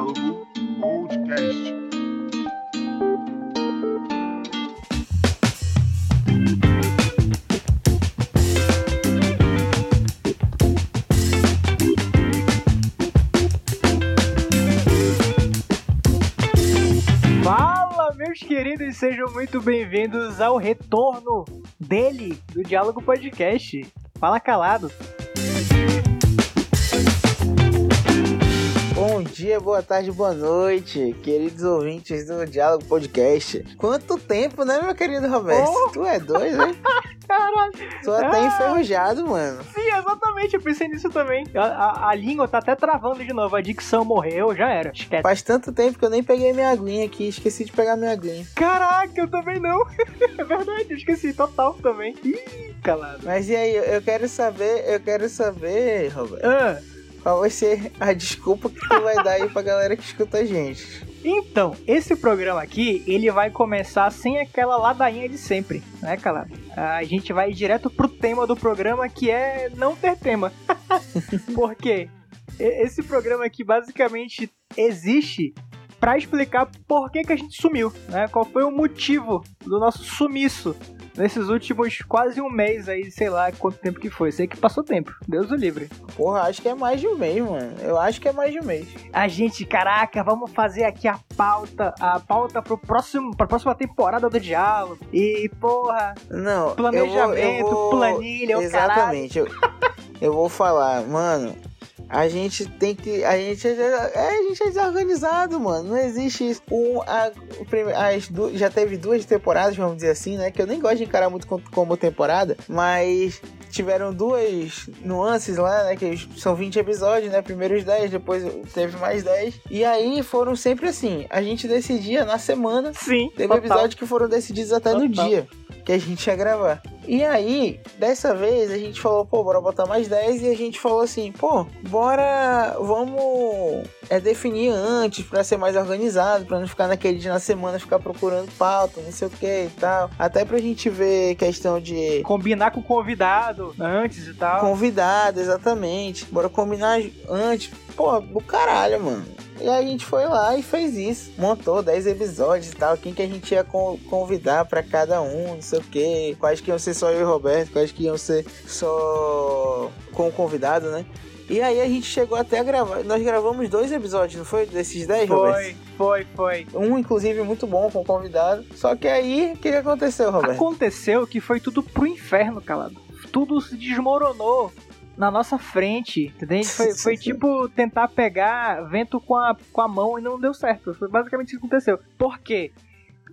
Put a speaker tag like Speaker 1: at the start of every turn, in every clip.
Speaker 1: Diálogo Podcast.
Speaker 2: Fala, meus queridos, sejam muito bem-vindos ao retorno dele, do Diálogo Podcast. Fala calado.
Speaker 3: Dia, boa tarde, boa noite, queridos ouvintes do Diálogo Podcast. Quanto tempo, né, meu querido Roberto?
Speaker 2: Oh!
Speaker 3: Tu é doido, hein?
Speaker 2: Caralho.
Speaker 3: Tu até
Speaker 2: Ah!
Speaker 3: enferrujado, mano.
Speaker 2: Sim, exatamente, eu pensei nisso também. A, a- a língua tá até travando de novo, a dicção morreu, já era. Esquece.
Speaker 3: Faz tanto tempo que eu nem peguei minha aguinha aqui, esqueci de pegar minha aguinha.
Speaker 2: Caraca, eu também não. é verdade, eu esqueci total também. Ih, calado.
Speaker 3: Mas e aí, eu- eu quero saber, eu quero saber, Roberto,
Speaker 2: Ah,
Speaker 3: qual vai ser a desculpa que tu vai dar aí pra galera que escuta a gente.
Speaker 2: então, esse programa aqui, ele vai começar sem aquela ladainha de sempre, né, calado? A gente vai direto pro tema do programa, que é não ter tema. Por quê? Esse programa aqui basicamente existe pra explicar por que, que a gente sumiu, né? Qual foi o motivo do nosso sumiço nesses últimos quase um mês aí, sei lá quanto tempo que foi. Sei que passou tempo, Deus o livre.
Speaker 3: Porra, acho que é mais de um mês, mano. Eu acho que é mais de um mês.
Speaker 2: A gente, caraca, vamos fazer aqui a pauta, a pauta pro próximo, pra próxima temporada do Diálogo. E, porra,
Speaker 3: Não,
Speaker 2: planejamento,
Speaker 3: eu vou, eu vou...
Speaker 2: planilha, o caralho.
Speaker 3: Exatamente. Eu, eu vou falar, mano. A gente tem que. A gente é, é, a gente é desorganizado, mano. Não existe isso. Um, a, as já teve duas temporadas, vamos dizer assim, né? Que eu nem gosto de encarar muito como, temporada, mas tiveram duas nuances lá, né? Que são 20 episódios, né? Primeiros 10, depois teve mais 10. E aí foram sempre assim. A gente decidia na semana
Speaker 2: Sim,
Speaker 3: Teve
Speaker 2: total.
Speaker 3: episódios que foram decididos até no
Speaker 2: Total.
Speaker 3: dia que a gente ia gravar. E aí, dessa vez, a gente falou, pô, bora botar mais 10 e a gente falou assim, pô, bora, vamos é, definir antes pra ser mais organizado, pra não ficar naquele dia na semana, ficar procurando pauta, não sei o que e tal. Até pra gente ver questão de
Speaker 2: Combinar com o convidado antes e tal.
Speaker 3: convidado, exatamente. Bora combinar antes. Pô, do caralho, mano. E aí a gente foi lá e fez isso. Montou 10 episódios e tal. Quem que a gente ia con- convidar pra cada um, não sei o que. Quais que iam ser só eu e Roberto, quais que iam ser só com o convidado, né? E aí a gente chegou até a gravar. Nós gravamos dois episódios, não foi? Desses 10, Roberto?
Speaker 2: Foi, foi, foi.
Speaker 3: Um, inclusive, muito bom com o convidado. Só que aí, o que, que aconteceu, Roberto?
Speaker 2: Aconteceu que foi tudo pro inferno, calado. Tudo se desmoronou na nossa frente, entendeu? Foi, foi tipo tentar pegar vento com a, com a mão e não deu certo. Foi basicamente isso que aconteceu. Por quê?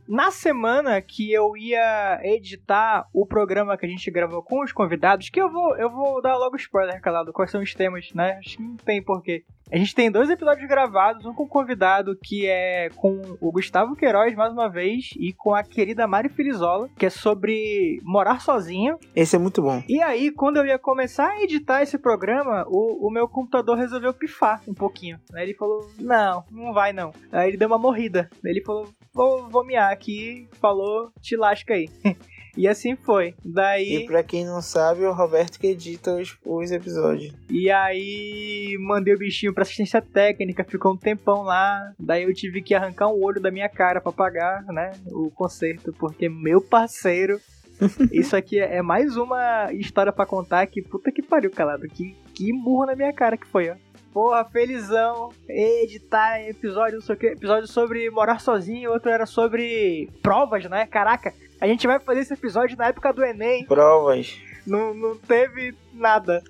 Speaker 2: Na semana que eu ia editar o programa que a gente gravou com os convidados, que eu vou, eu vou dar logo spoiler, calado, quais são os temas, né? Acho que não tem porquê. A gente tem dois episódios gravados, um com o convidado que é com o Gustavo Queiroz, mais uma vez, e com a querida Mari Filizola, que é sobre morar sozinho.
Speaker 3: Esse é muito bom.
Speaker 2: E aí, quando eu ia começar a editar esse programa, o, o meu computador resolveu pifar um pouquinho. Aí ele falou, não, não vai não. Aí ele deu uma morrida. Aí ele falou, vou, vou miar aqui, falou, te lasca aí. e assim foi. Daí...
Speaker 3: E pra quem não sabe, é o Roberto que edita os, os episódios.
Speaker 2: E aí mandei o bichinho pra assistência técnica, ficou um tempão lá. Daí eu tive que arrancar um olho da minha cara pra pagar, né, o conserto, porque meu parceiro. Isso aqui é mais uma história pra contar que puta que pariu, calado. Que, que burro na minha cara que foi, ó. Porra, felizão, editar episódio, não sei o que, episódio sobre morar sozinho, outro era sobre provas, né? Caraca, a gente vai fazer esse episódio na época do Enem,
Speaker 3: Provas.
Speaker 2: não, não teve nada.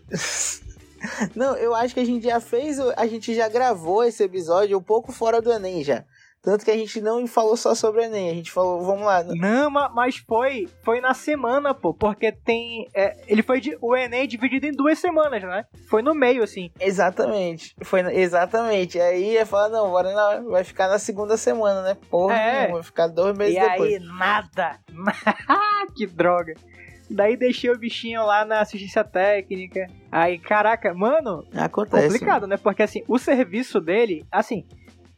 Speaker 3: Não, eu acho que a gente já fez, a gente já gravou esse episódio um pouco fora do Enem já. Tanto que a gente não falou só sobre o Enem, a gente falou, vamos lá.
Speaker 2: Não, ma- mas foi, foi na semana, pô, porque tem, é, ele foi de, o Enem é dividido em duas semanas, né? Foi no meio, assim.
Speaker 3: Exatamente. Foi exatamente. Aí ia falar, não, bora na- vai ficar na segunda semana, né? Porra,
Speaker 2: É.
Speaker 3: vai ficar dois meses
Speaker 2: e
Speaker 3: depois.
Speaker 2: aí, nada. que droga. Daí deixei o bichinho lá na assistência técnica. Aí, caraca, mano,
Speaker 3: Acontece.
Speaker 2: complicado, né? Porque assim, o serviço dele, assim,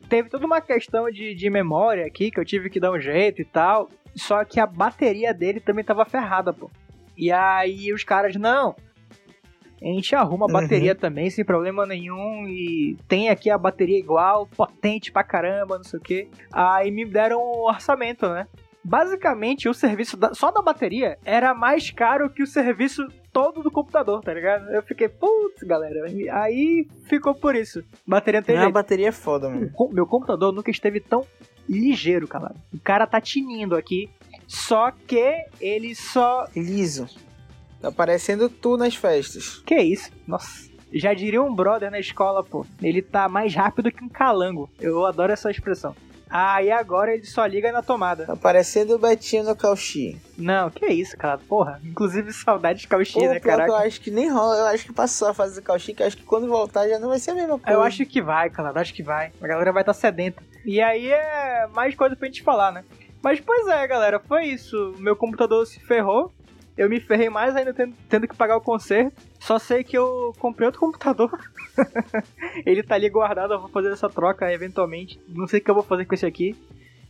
Speaker 2: teve toda uma questão de, de memória aqui que eu tive que dar um jeito e tal. Só que a bateria dele também tava ferrada, pô. E aí os caras, não. A gente arruma a
Speaker 3: Uhum.
Speaker 2: bateria também, sem problema nenhum. E tem aqui a bateria igual, potente pra caramba, não sei o que. Aí me deram um orçamento, né? Basicamente, o serviço da- só da bateria era mais caro que o serviço todo do computador, tá ligado? Eu fiquei, putz, galera. E Aí ficou por isso. Bateria não tem
Speaker 3: A bateria é foda, mano.
Speaker 2: Meu computador nunca esteve tão ligeiro, cara. O cara tá tinindo aqui. Só que ele só.
Speaker 3: Liso. Tá parecendo tu nas festas.
Speaker 2: Que isso? Nossa. Já diria um brother na escola, pô. Ele tá mais rápido que um calango. Eu adoro essa expressão. Ah, e agora ele só liga na tomada.
Speaker 3: Tá parecendo o Betinho no Cauchy.
Speaker 2: Não, que isso, cara. Porra. Inclusive saudade de Cauchy, né,
Speaker 3: que eu acho que nem rola. Eu acho que passou a fase do Cauchy, que eu acho que quando voltar já não vai ser a mesma coisa.
Speaker 2: Eu acho que vai, cara. Acho que vai. A galera vai estar sedenta. E aí é mais coisa pra gente falar, né? Mas pois é, galera. Foi isso. Meu computador se ferrou. Eu me ferrei mais ainda tendo, tendo que pagar o conserto. Só sei que eu comprei outro computador. Ele tá ali guardado. Eu vou fazer essa troca eventualmente. Não sei o que eu vou fazer com esse aqui.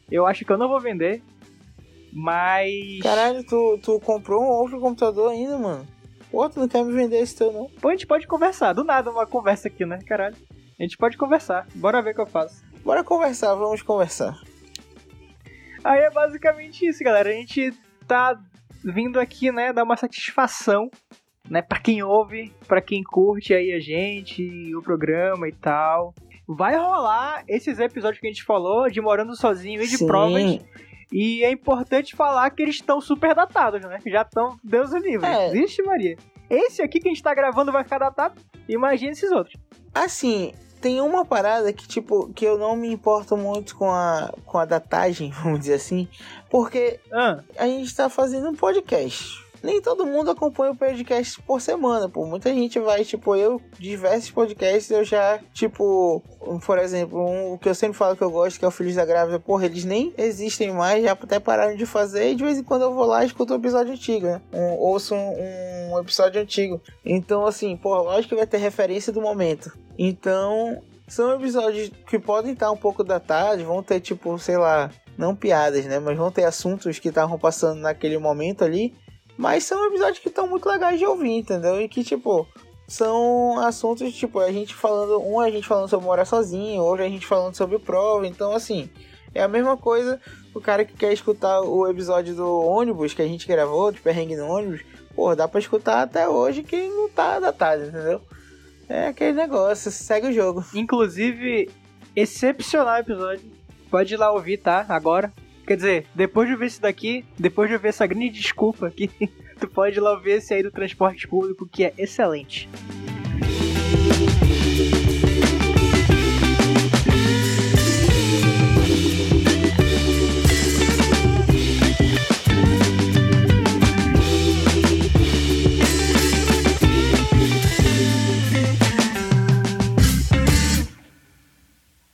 Speaker 2: Eu acho que eu não vou vender. Mas.
Speaker 3: Caralho, tu, tu comprou um outro computador ainda, mano. Pô, tu não quer me vender esse teu, não?
Speaker 2: Pô, a gente pode conversar. Do nada uma conversa aqui, né, caralho? A gente pode conversar. Bora ver o que eu faço.
Speaker 3: Bora conversar, vamos conversar.
Speaker 2: Aí é basicamente isso, galera. A gente tá vindo aqui, né, dar uma satisfação, né, para quem ouve, pra quem curte aí a gente, o programa e tal. Vai rolar esses episódios que a gente falou de morando sozinho e de
Speaker 3: Sim.
Speaker 2: provas. E é importante falar que eles estão super datados, né? Já estão, Deus o livre.
Speaker 3: É.
Speaker 2: Vixe, Maria. Esse aqui que a gente tá gravando vai ficar datado. Imagina esses outros.
Speaker 3: Assim, tem uma parada que, tipo, que eu não me importo muito com a, com a datagem, vamos dizer assim, porque
Speaker 2: Ah,
Speaker 3: a gente tá fazendo um podcast. Nem todo mundo acompanha o podcast por semana, pô. Muita gente vai, tipo, eu, diversos podcasts, eu já, tipo, por exemplo, um, o que eu sempre falo que eu gosto, que é o Filhos da Grávida, porra, eles nem existem mais, já até pararam de fazer, e de vez em quando eu vou lá e escuto um episódio antigo, né? Um, ouço um, um episódio antigo. Então, assim, porra, lógico que vai ter referência do momento. Então, são episódios que podem estar um pouco datados, vão ter, tipo, sei lá, não piadas, né? Mas vão ter assuntos que estavam passando naquele momento ali. Mas são episódios que estão muito legais de ouvir, entendeu? E que, tipo, são assuntos, tipo, a gente falando. Um a gente falando sobre morar sozinho, outro a gente falando sobre prova. Então, assim, é a mesma coisa. O cara que quer escutar o episódio do ônibus que a gente gravou, de perrengue no ônibus, pô, dá pra escutar até hoje que não tá datado, entendeu? É aquele negócio, segue o jogo.
Speaker 2: Inclusive, excepcional episódio. Pode ir lá ouvir, tá? Agora. Quer dizer, depois de ver esse daqui, depois de ver essa grande desculpa aqui, tu pode ir lá ouvir esse aí do transporte público, que é excelente.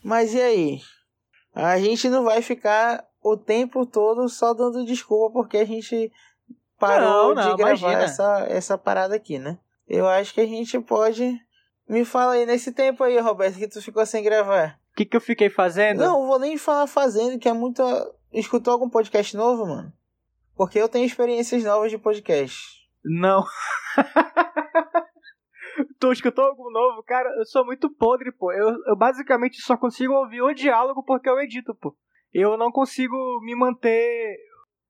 Speaker 3: Mas e aí? A gente não vai ficar o tempo todo só dando desculpa porque a gente parou
Speaker 2: Não, não,
Speaker 3: de gravar
Speaker 2: imagina.
Speaker 3: essa, essa parada aqui, né? Eu acho que a gente pode. Me fala aí, nesse tempo aí, Roberto, que tu ficou sem gravar.
Speaker 2: O que, que eu fiquei fazendo?
Speaker 3: Não, vou nem falar fazendo, que é muito. Escutou algum podcast novo, mano? Porque eu tenho experiências novas de podcast.
Speaker 2: Não. tu escutou algum novo? Cara, eu sou muito podre, pô. Eu, eu basicamente só consigo ouvir o diálogo porque eu edito, pô. Eu não consigo me manter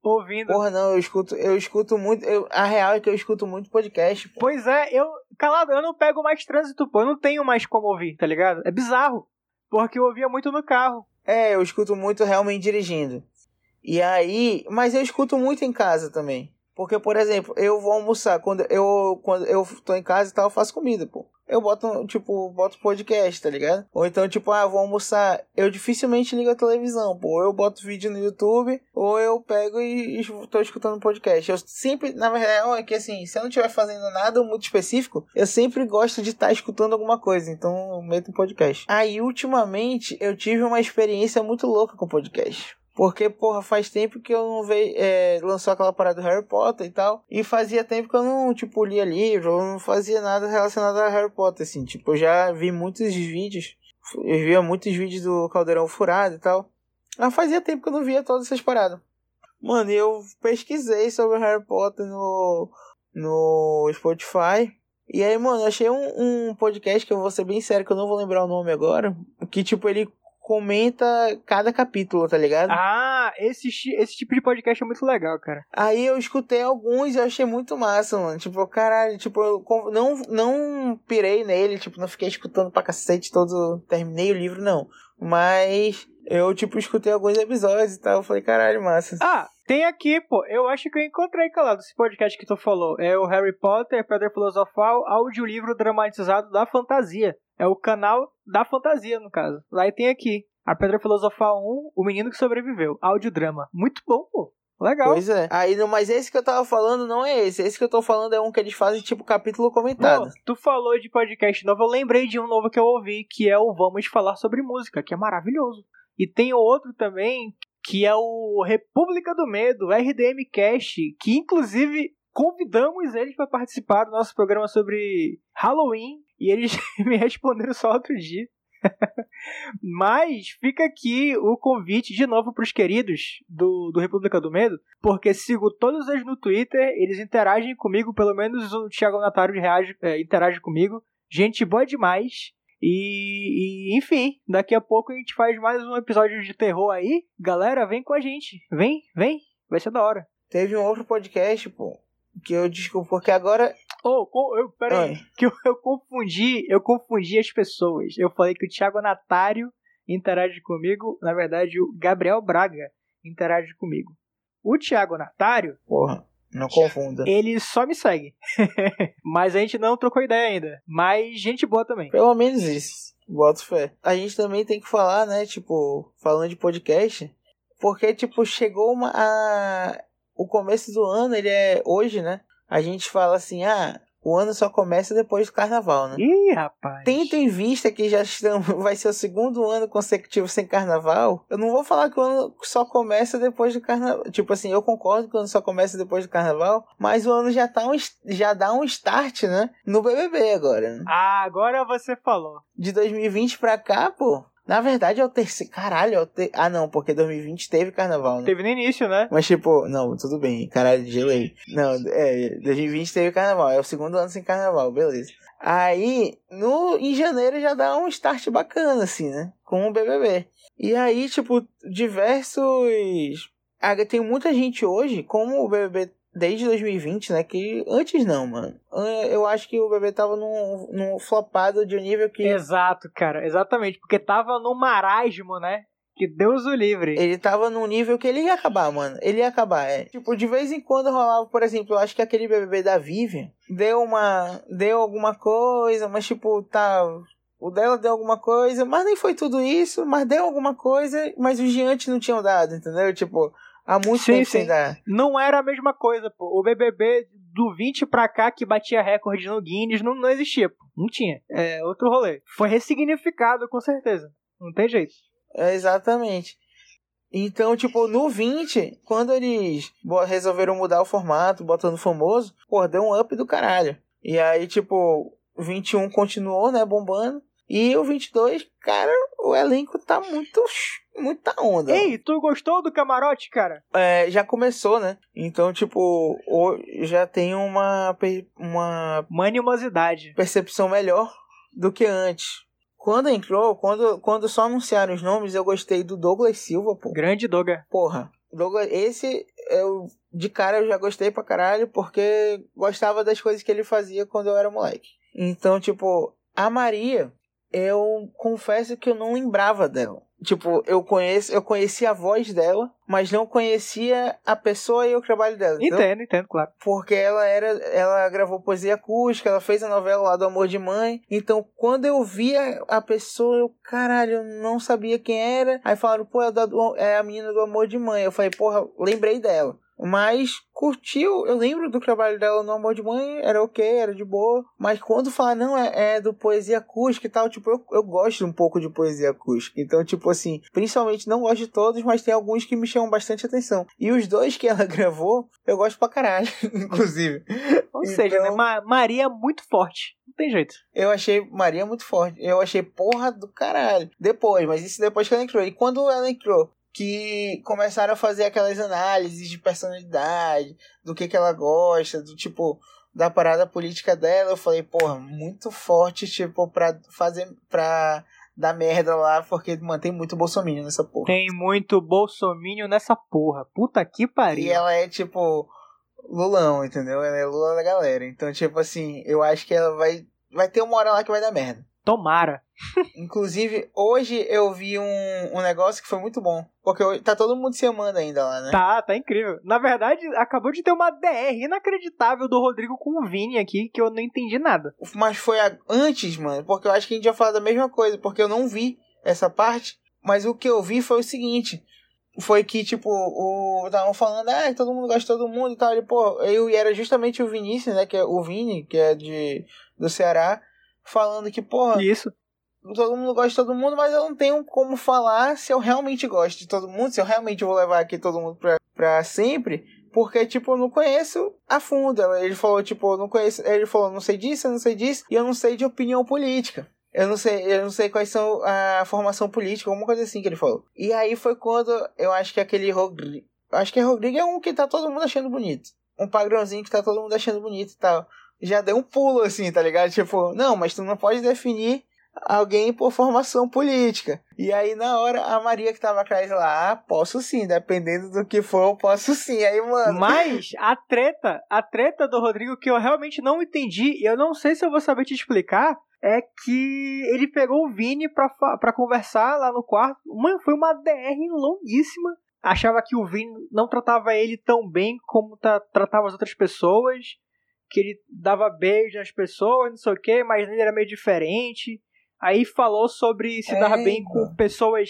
Speaker 2: ouvindo.
Speaker 3: Porra, não, eu escuto, eu escuto muito. Eu, a real é que eu escuto muito podcast. pô.
Speaker 2: Pois é, eu. Calado, eu não pego mais trânsito, pô. Eu não tenho mais como ouvir, tá ligado? É bizarro. Porque eu ouvia muito no carro.
Speaker 3: É, eu escuto muito realmente dirigindo. E aí, mas eu escuto muito em casa também. Porque, por exemplo, eu vou almoçar, quando eu quando eu tô em casa e tal, eu faço comida, pô. Eu boto, tipo, boto podcast, tá ligado? Ou então, tipo, ah, vou almoçar. Eu dificilmente ligo a televisão, pô. Ou eu boto vídeo no YouTube, ou eu pego e, e tô escutando podcast. Eu sempre, na verdade, é que assim, se eu não estiver fazendo nada muito específico, eu sempre gosto de estar escutando alguma coisa. Então, eu meto um podcast. Aí, ultimamente, eu tive uma experiência muito louca com podcast. Porque, porra, faz tempo que eu não vejo. É, lançou aquela parada do Harry Potter e tal. E fazia tempo que eu não, tipo, lia livro, eu não fazia nada relacionado a Harry Potter, assim. Tipo, eu já vi muitos vídeos. Eu via muitos vídeos do Caldeirão Furado e tal. Mas fazia tempo que eu não via todas essas paradas. Mano, eu pesquisei sobre Harry Potter no, no Spotify. E aí, mano, achei um, um podcast que eu vou ser bem sério, que eu não vou lembrar o nome agora. Que, tipo, ele comenta cada capítulo, tá ligado?
Speaker 2: Ah, esse, esse tipo de podcast é muito legal, cara.
Speaker 3: Aí eu escutei alguns e eu achei muito massa, mano. Tipo, caralho, tipo, eu não, não pirei nele, tipo, não fiquei escutando pra cacete todo. Terminei o livro, não. Mas eu, tipo, escutei alguns episódios e tal. Eu falei, caralho, massa.
Speaker 2: Ah, tem aqui, pô. Eu acho que eu encontrei, calado, esse podcast que tu falou. É o Harry Potter, Pedra Filosofal, audiolivro dramatizado da fantasia. É o canal da fantasia, no caso. Lá e tem aqui. A Pedra Filosofal 1, O Menino que Sobreviveu. Audiodrama. Muito bom, pô. Legal.
Speaker 3: Pois é. Aí, mas esse que eu tava falando não é esse. Esse que eu tô falando é um que eles fazem tipo capítulo comentado. Pô,
Speaker 2: tu falou de podcast novo, eu lembrei de um novo que eu ouvi, que é o Vamos Falar Sobre Música, que é maravilhoso. E tem outro também, que é o República do Medo, RDM Cast, que inclusive convidamos eles para participar do nosso programa sobre Halloween e eles me responderam só outro dia. Mas fica aqui o convite de novo para os queridos do, do República do Medo, porque sigo todos eles no Twitter, eles interagem comigo, pelo menos o Thiago Natário reage, é, interage comigo. Gente boa demais. E, e, enfim, daqui a pouco a gente faz mais um episódio de terror aí. Galera, vem com a gente. Vem, vem. Vai ser da hora.
Speaker 3: Teve um outro podcast, pô, que eu desculpo, porque agora.
Speaker 2: Oh, eu, peraí, que eu, eu confundi, eu confundi as pessoas. Eu falei que o Thiago Natário interage comigo, na verdade, o Gabriel Braga interage comigo. O Thiago Natário.
Speaker 3: Porra. Não confunda.
Speaker 2: Ele só me segue. Mas a gente não trocou ideia ainda. Mas gente boa também.
Speaker 3: Pelo menos isso. Boto fé. A gente também tem que falar, né? Tipo, falando de podcast. Porque, tipo, chegou uma. A... O começo do ano, ele é hoje, né? A gente fala assim, ah, o ano só começa depois do carnaval, né?
Speaker 2: Ih, rapaz.
Speaker 3: Tendo em vista que já estamos, vai ser o segundo ano consecutivo sem carnaval, eu não vou falar que o ano só começa depois do carnaval. Tipo assim, eu concordo que o ano só começa depois do carnaval, mas o ano já, tá um, já dá um start, né? No BBB agora. Né?
Speaker 2: Ah, agora você falou.
Speaker 3: De 2020 pra cá, pô, na verdade é o terceiro. Caralho, é o ter... Ah, não, porque 2020 teve carnaval, né?
Speaker 2: Teve no início, né?
Speaker 3: Mas tipo, não, tudo bem, caralho, gelei. Não, é, 2020 teve carnaval, é o segundo ano sem carnaval, beleza. Aí, no, em janeiro já dá um start bacana, assim, né? Com o BBB. E aí, tipo, diversos. Ah, tem muita gente hoje, como o BBB desde 2020, né? Que antes não, mano. Eu acho que o bebê tava num, num flopado de um nível que.
Speaker 2: Exato, cara, exatamente. Porque tava no marasmo, né? Que Deus o livre.
Speaker 3: Ele tava num nível que ele ia acabar, mano. Ele ia acabar, é. Tipo, de vez em quando rolava, por exemplo, eu acho que aquele BBB da Vivian deu uma. Deu alguma coisa, mas tipo, tá. O dela deu alguma coisa, mas nem foi tudo isso, mas deu alguma coisa, mas os diantes não tinham dado, entendeu? Tipo, Há muito sim, tempo sim. sem dar.
Speaker 2: Não era a mesma coisa, pô. O BBB do 20 pra cá que batia recorde no Guinness não, não existia, pô. Não tinha. É outro rolê. Foi ressignificado, com certeza. Não tem jeito.
Speaker 3: É, exatamente. Então, tipo, no 20, quando eles resolveram mudar o formato, botando famoso, pô, deu um up do caralho. E aí, tipo, 21 continuou, né, bombando. E o 22, cara, o elenco tá muito muita onda.
Speaker 2: Ei, tu gostou do camarote, cara?
Speaker 3: É, já começou, né? Então, tipo, já tem uma uma
Speaker 2: manimosidade,
Speaker 3: percepção melhor do que antes. Quando entrou, quando, quando só anunciaram os nomes, eu gostei do Douglas Silva, pô.
Speaker 2: Grande Douglas.
Speaker 3: Porra, Douglas, esse eu de cara eu já gostei pra caralho porque gostava das coisas que ele fazia quando eu era moleque. Então, tipo, a Maria, eu confesso que eu não lembrava dela. Tipo, eu conheço, eu conhecia a voz dela, mas não conhecia a pessoa e o trabalho dela.
Speaker 2: Entendo, então, entendo, claro.
Speaker 3: Porque ela era, ela gravou poesia acústica, ela fez a novela lá do Amor de Mãe. Então, quando eu via a pessoa, eu, caralho, eu não sabia quem era. Aí falaram, pô, é, da, é a menina do Amor de Mãe. Eu falei, porra, lembrei dela. Mas curtiu, eu lembro do trabalho dela no Amor de Mãe, era ok, era de boa. Mas quando fala, não, é, é do poesia acústica e tal, tipo, eu, eu gosto um pouco de poesia acústica. Então, tipo assim, principalmente não gosto de todos, mas tem alguns que me chamam bastante atenção. E os dois que ela gravou, eu gosto pra caralho, inclusive.
Speaker 2: Ou então, seja, né, Ma Maria é muito forte. Não tem jeito.
Speaker 3: Eu achei Maria muito forte. Eu achei porra do caralho. Depois, mas isso depois que ela entrou. E quando ela entrou, que começaram a fazer aquelas análises de personalidade, do que, que ela gosta, do tipo, da parada política dela, eu falei, porra, muito forte, tipo, pra fazer. pra dar merda lá, porque mantém muito bolsominion nessa porra.
Speaker 2: Tem muito bolsominion nessa porra. Puta que pariu.
Speaker 3: E ela é, tipo, Lulão, entendeu? Ela é Lula da galera. Então, tipo assim, eu acho que ela vai. Vai ter uma hora lá que vai dar merda.
Speaker 2: Tomara.
Speaker 3: Inclusive, hoje eu vi um, um negócio que foi muito bom. Porque hoje tá todo mundo se amando ainda lá, né?
Speaker 2: Tá, tá incrível. Na verdade, acabou de ter uma DR inacreditável do Rodrigo com o Vini aqui, que eu não entendi nada.
Speaker 3: Mas foi a- antes, mano. Porque eu acho que a gente ia falar da mesma coisa. Porque eu não vi essa parte. Mas o que eu vi foi o seguinte. Foi que, tipo, o. Estavam falando, ah, todo mundo gosta de todo mundo e tal. E, pô, eu era justamente o Vinícius, né? Que é o Vini, que é de, do Ceará, falando que, porra,
Speaker 2: Isso.
Speaker 3: todo mundo gosta de todo mundo, mas eu não tenho como falar se eu realmente gosto de todo mundo, se eu realmente vou levar aqui todo mundo pra, pra sempre, porque, tipo, eu não conheço a fundo. Ele falou, tipo, eu não conheço. Ele falou, não sei disso, eu não sei disso, e eu não sei de opinião política. Eu não sei, eu não sei quais são a formação política, alguma coisa assim que ele falou. E aí foi quando eu acho que aquele Rodrigo. Acho que Rodrigo é um que tá todo mundo achando bonito. Um padrãozinho que tá todo mundo achando bonito e tal. Já deu um pulo assim, tá ligado? Tipo, não, mas tu não pode definir alguém por formação política. E aí, na hora, a Maria que tava atrás lá, ah, posso sim, dependendo do que for, eu posso sim. Aí, mano.
Speaker 2: Mas a treta, a treta do Rodrigo que eu realmente não entendi, e eu não sei se eu vou saber te explicar, é que ele pegou o Vini pra, conversar lá no quarto. Mano, foi uma DR longuíssima. Achava que o Vini não tratava ele tão bem como tra- tratava as outras pessoas. Que ele dava beijo nas pessoas, não sei o que, mas ele era meio diferente. Aí falou sobre se dar
Speaker 3: É,
Speaker 2: bem com pessoas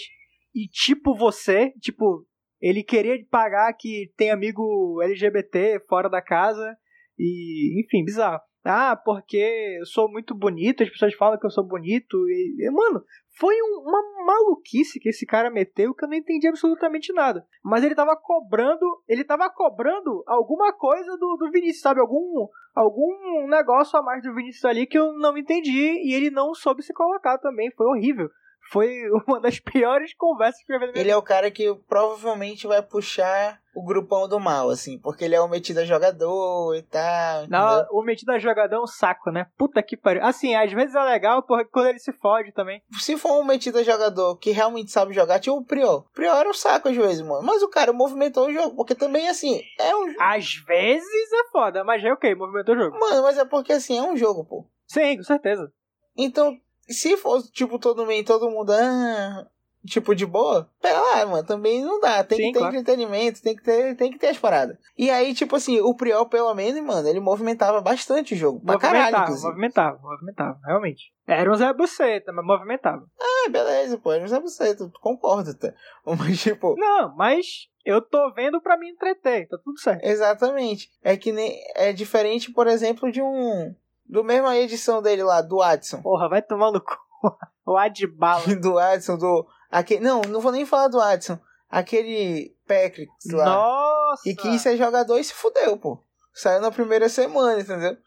Speaker 2: e tipo você, tipo, ele queria pagar que tem amigo LGBT fora da casa e, enfim, bizarro. Ah, porque eu sou muito bonito, as pessoas falam que eu sou bonito e, mano, foi um- uma maluquice que esse cara meteu que eu não entendi absolutamente nada. Mas ele tava cobrando, ele tava cobrando alguma coisa do, do Vinícius, sabe? Algum algum negócio a mais do Vinícius ali que eu não entendi e ele não soube se colocar também, foi horrível. Foi uma das piores conversas que eu já vi
Speaker 3: Ele é o cara que provavelmente vai puxar o grupão do mal, assim, porque ele é o metido a jogador e tal. entendeu?
Speaker 2: Não, o metido a jogador é um saco, né? Puta que pariu. Assim, às vezes é legal porque quando ele se fode também.
Speaker 3: Se for um metido a jogador que realmente sabe jogar, tinha o Prior. O Prior era um saco às vezes, mano. Mas o cara movimentou o jogo, porque também, assim, é um.
Speaker 2: Às vezes é foda, mas é ok, movimentou o jogo.
Speaker 3: Mano, mas é porque, assim, é um jogo, pô.
Speaker 2: Sim, com certeza.
Speaker 3: Então, se fosse, tipo, todo mundo, todo mundo, ah, tipo, de boa, pera lá, mano, também não dá. Tem
Speaker 2: Sim,
Speaker 3: que ter
Speaker 2: claro.
Speaker 3: entretenimento, tem que ter, tem que ter as paradas. E aí, tipo assim, o Priol, pelo menos, mano, ele movimentava bastante o jogo. Pra caralho,
Speaker 2: Movimentava,
Speaker 3: inclusive.
Speaker 2: movimentava, movimentava, realmente. Era um Zé Buceta, mas movimentava.
Speaker 3: É, beleza, pô, não sei você, tu concorda, tá? Mas, tipo,
Speaker 2: Não, mas eu tô vendo pra me entreter, tá tudo certo.
Speaker 3: exatamente. É que nem, é diferente, por exemplo, de um, do mesma edição dele lá, do Adson.
Speaker 2: Porra, vai tomar no cu. O Adbala.
Speaker 3: do Adson, do, aquele, não, não vou nem falar do Adson. Aquele Patrick lá.
Speaker 2: Nossa!
Speaker 3: E quis ser jogador e se fudeu, pô. Saiu na primeira semana, entendeu?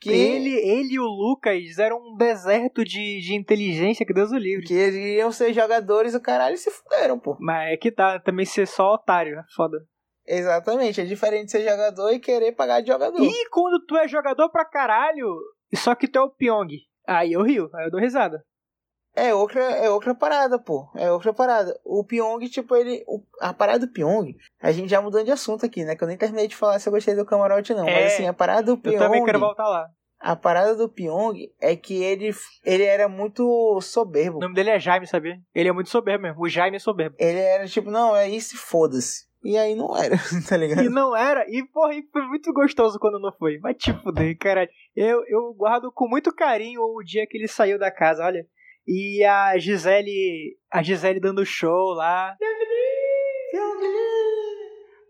Speaker 3: Que
Speaker 2: Ele, ele e o Lucas eram um deserto de, de inteligência, que Deus o livre.
Speaker 3: que eles iam ser jogadores, o caralho, e se fuderam, pô.
Speaker 2: Mas é que tá, também ser só otário, é foda.
Speaker 3: Exatamente, é diferente ser jogador e querer pagar de jogador.
Speaker 2: E quando tu é jogador pra caralho, só que tu é o Pyong. Aí eu rio, aí eu dou risada.
Speaker 3: É outra, é outra parada, pô. É outra parada. O Pyong, tipo, ele. o- a parada do Pyong, a gente já mudando de assunto aqui, né? Que eu nem terminei de falar se eu gostei do camarote, não.
Speaker 2: É,
Speaker 3: Mas assim, a parada do
Speaker 2: Eu
Speaker 3: Pyong.
Speaker 2: também quero voltar lá.
Speaker 3: A parada do Pyong é que ele, ele era muito soberbo.
Speaker 2: O nome dele é Jaime, sabia? Ele é muito soberbo mesmo. O Jaime é soberbo.
Speaker 3: Ele era tipo, não, é isso e foda-se. E aí não era, tá ligado?
Speaker 2: E não era, e porra, e foi muito gostoso quando não foi. Vai te fuder, caralho. Eu, eu guardo com muito carinho o dia que ele saiu da casa, olha. E a Gisele. A Gisele dando show lá.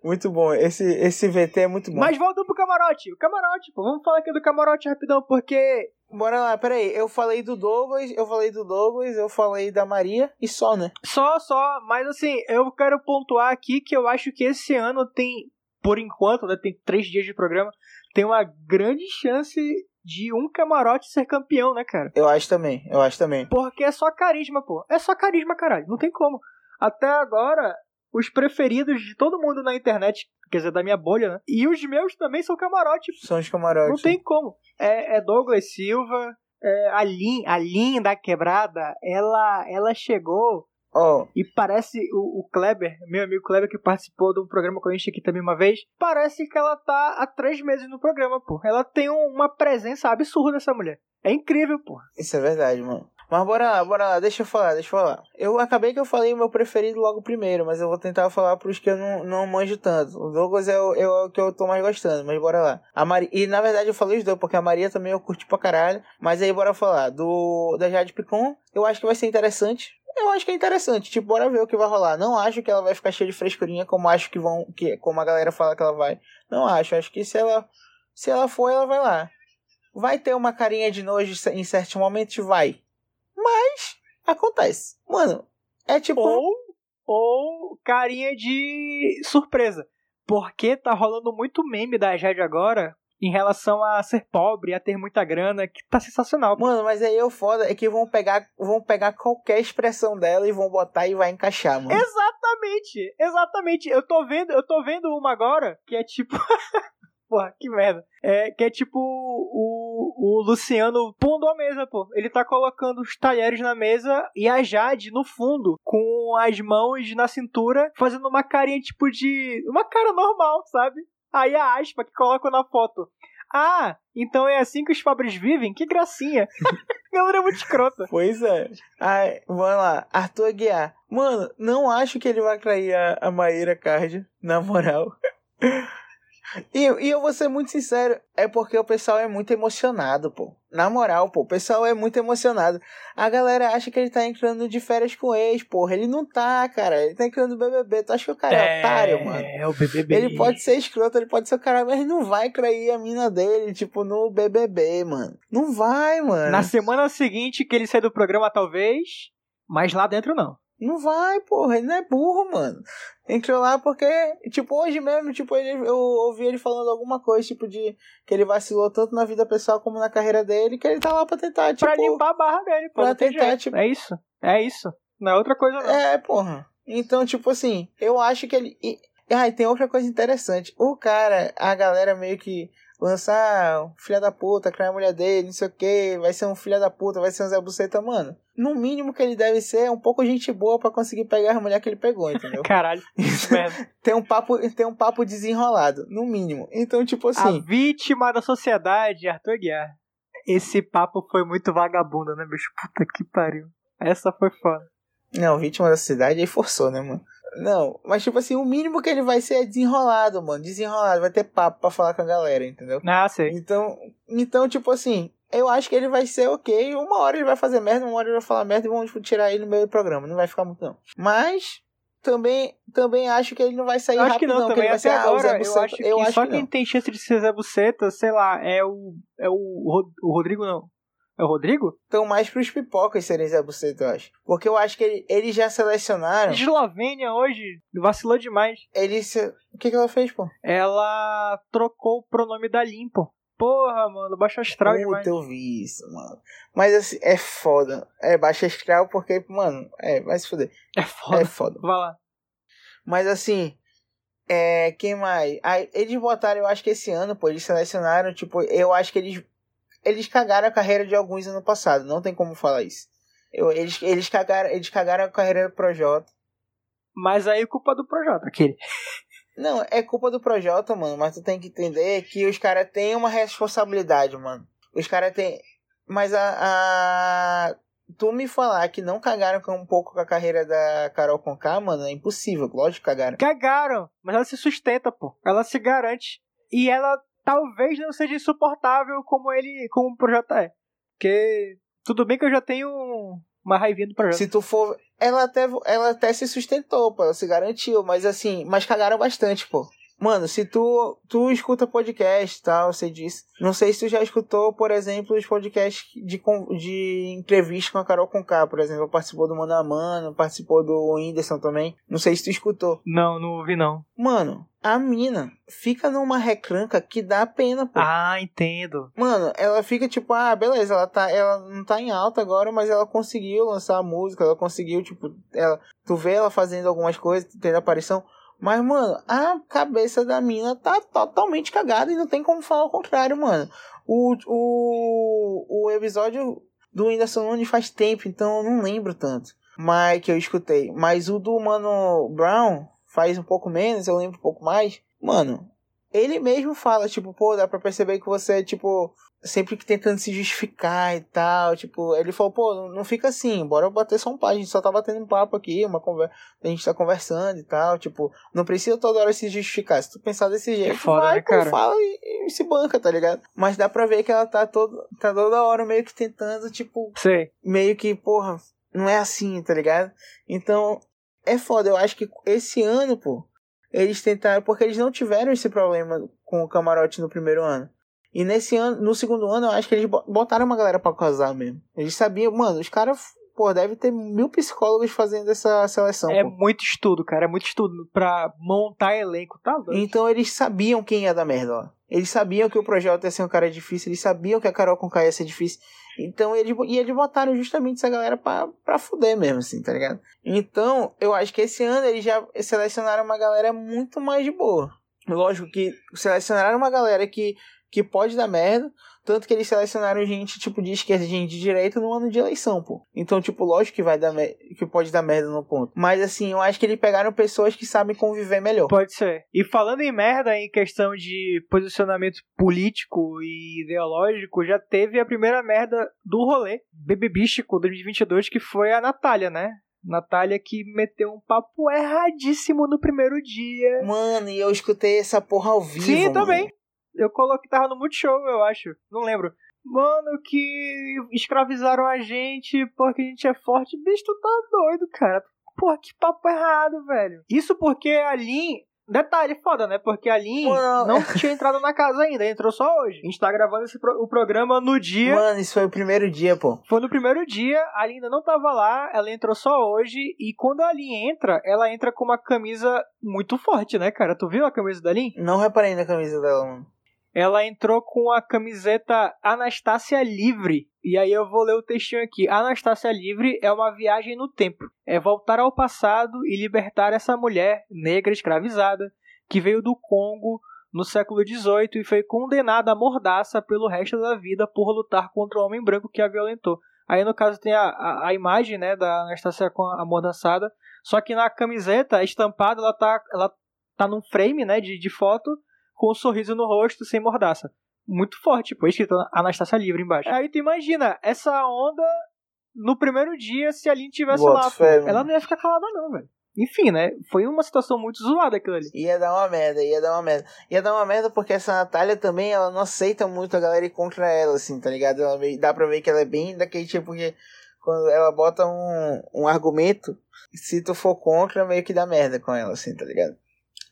Speaker 3: Muito bom. Esse, esse VT é muito bom.
Speaker 2: Mas voltando pro camarote. O camarote, pô. Vamos falar aqui do camarote rapidão, porque.
Speaker 3: Bora lá, peraí. Eu falei do Douglas, eu falei do Douglas, eu falei da Maria e só, né?
Speaker 2: Só, só. Mas assim, eu quero pontuar aqui que eu acho que esse ano tem. Por enquanto, né? Tem três dias de programa. Tem uma grande chance de um camarote ser campeão, né, cara?
Speaker 3: Eu acho também, eu acho também.
Speaker 2: Porque é só carisma, pô. É só carisma, caralho. Não tem como. Até agora, os preferidos de todo mundo na internet, quer dizer, da minha bolha, né? E os meus também são camarote.
Speaker 3: São os camarotes.
Speaker 2: Não tem como. É, é Douglas Silva, é, a Lin, a Lin da quebrada, ela, ela chegou
Speaker 3: Ó,
Speaker 2: e parece o, o Kleber, meu amigo Kleber, que participou de um programa com a gente aqui também uma vez, parece que ela tá há três meses no programa, pô. Ela tem um- uma presença absurda, essa mulher. É incrível, pô.
Speaker 3: isso é verdade, mano. Mas bora lá, bora lá, deixa eu falar, deixa eu falar. Eu acabei que eu falei o meu preferido logo primeiro, mas eu vou tentar falar pros que eu não, não manjo tanto. O Douglas é o, é o que eu tô mais gostando, mas bora lá. A Mari... E na verdade eu falei os dois, porque a Maria também eu curti pra caralho. Mas aí bora falar do da Jade Picon. Eu acho que vai ser interessante. Eu acho que é interessante, tipo, bora ver o que vai rolar. Não acho que ela vai ficar cheia de frescurinha, como acho que vão, que como a galera fala que ela vai. Não acho, acho que se ela se ela for, ela vai lá. Vai ter uma carinha de nojo em certos momentos, vai. Mas acontece. Mano, é tipo
Speaker 2: Ou, ou carinha de surpresa. Porque tá rolando muito meme da Jade agora em relação a ser pobre, a ter muita grana, que tá sensacional.
Speaker 3: Mano, mas aí o foda é que vão pegar, vão pegar qualquer expressão dela e vão botar e vai encaixar, mano.
Speaker 2: Exatamente, exatamente. Eu tô vendo, eu tô vendo uma agora que é tipo. Porra, que merda. É, que é tipo o, o Luciano pondo a mesa, pô. Ele tá colocando os talheres na mesa e a Jade no fundo, com as mãos na cintura, fazendo uma carinha tipo de. Uma cara normal, sabe? Aí a aspa que coloca na foto. Ah, então é assim que os pobres vivem? Que gracinha. a galera é muito escrota.
Speaker 3: Pois é. Ai, vamos lá. Arthur Aguiar. Mano, não acho que ele vai trair a, a Maíra Card, na moral. E, e eu vou ser muito sincero, é porque o pessoal é muito emocionado, pô. Na moral, pô, o pessoal é muito emocionado. A galera acha que ele tá entrando de férias com ex, porra. Ele não tá, cara. Ele tá entrando no BBB. Tu acha que o cara é, otário, mano?
Speaker 2: É, o BBB.
Speaker 3: Ele pode ser escroto, ele pode ser o cara, mas ele não vai trair a mina dele, tipo, no BBB, mano. Não vai, mano.
Speaker 2: Na semana seguinte que ele sair do programa, talvez, mas lá dentro não.
Speaker 3: Não vai, porra, ele não é burro, mano. Entrou lá porque, tipo, hoje mesmo, tipo, ele, eu ouvi ele falando alguma coisa, tipo, de que ele vacilou tanto na vida pessoal como na carreira dele, que ele tá lá pra tentar, tipo.
Speaker 2: pra limpar a barra dele, pô.
Speaker 3: pra tentar,
Speaker 2: jeito.
Speaker 3: tipo-
Speaker 2: É isso. É isso. Não é outra coisa, não.
Speaker 3: É, porra. Então, tipo assim, eu acho que ele. E, ah, e tem outra coisa interessante. O cara, a galera meio que lançar um filho da puta, criar a mulher dele, não sei o que, vai ser um filho da puta, vai ser um Zé Buceta, mano. No mínimo que ele deve ser é um pouco gente boa pra conseguir pegar a mulher que ele pegou, entendeu?
Speaker 2: Caralho.
Speaker 3: tem um papo, tem um papo desenrolado, no mínimo. Então, tipo
Speaker 2: A
Speaker 3: assim,
Speaker 2: vítima da sociedade, Arthur Guiar. Esse papo foi muito vagabundo, né, bicho? Puta que pariu. Essa foi foda.
Speaker 3: não, vítima da cidade aí forçou, né, mano? Não, mas tipo assim, o mínimo que ele vai ser é desenrolado, mano. Desenrolado, vai ter papo pra falar com a galera, entendeu?
Speaker 2: Ah, sei.
Speaker 3: Então, então, tipo assim, eu acho que ele vai ser ok. Uma hora ele vai fazer merda, uma hora ele vai falar merda e vão tipo, tirar ele no meio do programa. Não vai ficar muito, não. Mas também, também acho que ele não vai sair
Speaker 2: Eu acho que
Speaker 3: rápido,
Speaker 2: não,
Speaker 3: que
Speaker 2: também.
Speaker 3: ele vai
Speaker 2: Até
Speaker 3: ah, o Zé
Speaker 2: agora, eu acho que só quem tem chance de ser Zé Buceta, sei lá, é o. É o, o Rodrigo, não. É o Rodrigo?
Speaker 3: Então, mais pros pipocas serem Zé Buceta, eu acho. Porque eu acho que ele, eles já selecionaram.
Speaker 2: Eslovênia hoje vacilou demais.
Speaker 3: Eles. se- O que, que ela fez, pô?
Speaker 2: Ela trocou o pronome da Limpo. Porra, mano, baixo astral demais.
Speaker 3: Puta, eu vi isso, mano. Mas assim, é foda. É baixa astral porque, mano, é, vai se fuder.
Speaker 2: É foda.
Speaker 3: É foda.
Speaker 2: Vai lá.
Speaker 3: Mas assim, é, quem mais? Aí, eles botaram, eu acho que esse ano, pô, eles selecionaram, tipo, eu acho que eles eles cagaram a carreira de alguns ano passado, não tem como falar isso. Eu, eles, eles, cagaram, eles cagaram a carreira do Projota.
Speaker 2: Mas aí culpa do projeto, aquele.
Speaker 3: Não, é culpa do Projota, mano, mas tu tem que entender que os caras têm uma responsabilidade, mano. Os caras têm. Mas a, a. Tu me falar que não cagaram um pouco com a carreira da Carol Conká, mano, é impossível. Lógico que cagaram.
Speaker 2: Cagaram, mas ela se sustenta, pô. Ela se garante. E ela talvez não seja insuportável como ele, como o projeto é. Porque tudo bem que eu já tenho uma raivinha do projeto.
Speaker 3: Se tu for. Ela até, ela até se sustentou, pô. Ela se garantiu, mas assim. Mas cagaram bastante, pô. Mano, se tu, tu escuta podcast e tal, você disse. Não sei se tu já escutou, por exemplo, os podcasts de, de entrevista com a Carol Conká, por exemplo. Participou do Mano a Mano, participou do Whindersson também. Não sei se tu escutou.
Speaker 2: Não, não ouvi não.
Speaker 3: Mano, a mina fica numa recranca que dá pena, pô.
Speaker 2: Ah, entendo.
Speaker 3: Mano, ela fica tipo, ah, beleza, ela tá, ela não tá em alta agora, mas ela conseguiu lançar a música, ela conseguiu, tipo, ela, tu vê ela fazendo algumas coisas, tendo aparição, mas, mano, a cabeça da mina tá totalmente cagada e não tem como falar o contrário, mano. O, o, o episódio do Whindersson Nunes faz tempo, então eu não lembro tanto, mas que eu escutei. Mas o do Mano Brown faz um pouco menos, eu lembro um pouco mais. Mano, ele mesmo fala, tipo, pô, dá pra perceber que você, tipo, sempre que tentando se justificar e tal, tipo, ele falou, pô, não- fica assim, bora bater só um papo, a gente só tá batendo um papo aqui, uma conversa, a gente tá conversando e tal, tipo, não precisa toda hora se justificar, se tu pensar desse jeito,
Speaker 2: foda,
Speaker 3: vai,
Speaker 2: né,
Speaker 3: pô,
Speaker 2: cara?
Speaker 3: fala e, e se banca, tá ligado? Mas dá pra ver que ela tá, todo, tá toda hora meio que tentando, tipo,
Speaker 2: Sei.
Speaker 3: meio que, porra, não é assim, tá ligado? Então, é foda. Eu acho que esse ano, pô, eles tentaram, porque eles não tiveram esse problema com o camarote no primeiro ano. E nesse ano, no segundo ano, eu acho que eles bo- botaram uma galera pra casar mesmo. Eles sabiam, mano, os caras, pô, deve ter mil psicólogos fazendo essa seleção.
Speaker 2: É
Speaker 3: pô.
Speaker 2: muito estudo, cara. É muito estudo pra montar elenco, tá doido?
Speaker 3: Então eles sabiam quem ia dar merda lá. Eles sabiam que o projeto ia ser um cara difícil, eles sabiam que a Carol com K ia ser difícil. Então eles, e eles botaram justamente essa galera pra, pra fuder mesmo, assim, tá ligado? Então, eu acho que esse ano eles já selecionaram uma galera muito mais de boa. Lógico que selecionaram uma galera que, que pode dar merda, tanto que eles selecionaram gente, tipo, de esquerda e gente de direita no ano de eleição, pô. Então, tipo, lógico que vai dar que pode dar merda no ponto. Mas assim, eu acho que eles pegaram pessoas que sabem conviver melhor.
Speaker 2: Pode ser. E falando em merda, em questão de posicionamento político e ideológico, já teve a primeira merda do rolê bebebístico 2022, que foi a Natália, né? Natália que meteu um papo erradíssimo no primeiro dia.
Speaker 3: Mano, e eu escutei essa porra ao vivo.
Speaker 2: Sim,
Speaker 3: mano.
Speaker 2: Eu coloquei, tava no Multishow, eu acho. Não lembro. Mano, que escravizaram a gente porque a gente é forte. Bicho, tu tá doido, cara. Porra, que papo errado, velho. Isso porque a Lin. Detalhe foda, né? Porque a Lin
Speaker 3: Mano.
Speaker 2: não tinha entrado na casa ainda, entrou só hoje. A gente tá gravando esse pro- o programa no dia.
Speaker 3: Mano, isso foi o primeiro dia, pô.
Speaker 2: Foi no primeiro dia, a Lin ainda não tava lá, ela entrou só hoje. E quando a Lin entra, ela entra com uma camisa muito forte, né, cara? Tu viu a camisa da Lin?
Speaker 3: Não reparei na camisa dela, mano.
Speaker 2: Ela entrou com a camiseta Anastácia Livre. E aí eu vou ler o textinho aqui. Anastácia Livre é uma viagem no tempo. É voltar ao passado e libertar essa mulher negra escravizada que veio do Congo no século XVIII e foi condenada à mordaça pelo resto da vida por lutar contra o homem branco que a violentou. Aí no caso tem a, a, a imagem né, da Anastácia com a amordaçada. Só que na camiseta estampada ela tá, ela tá num frame né, de, de foto com um sorriso no rosto, sem mordaça. Muito forte, pô, escrito Anastácia Livre embaixo. Aí tu imagina, essa onda no primeiro dia, se a Aline tivesse
Speaker 3: Boto
Speaker 2: lá, ela não ia ficar calada não, velho. Enfim, né, foi uma situação muito zoada aquilo ali.
Speaker 3: Ia dar uma merda, ia dar uma merda. Ia dar uma merda porque essa Natália também, ela não aceita muito a galera ir contra ela, assim, tá ligado? Ela meio- dá pra ver que ela é bem daquele tipo que quando ela bota um, um argumento, se tu for contra, meio que dá merda com ela, assim, tá ligado?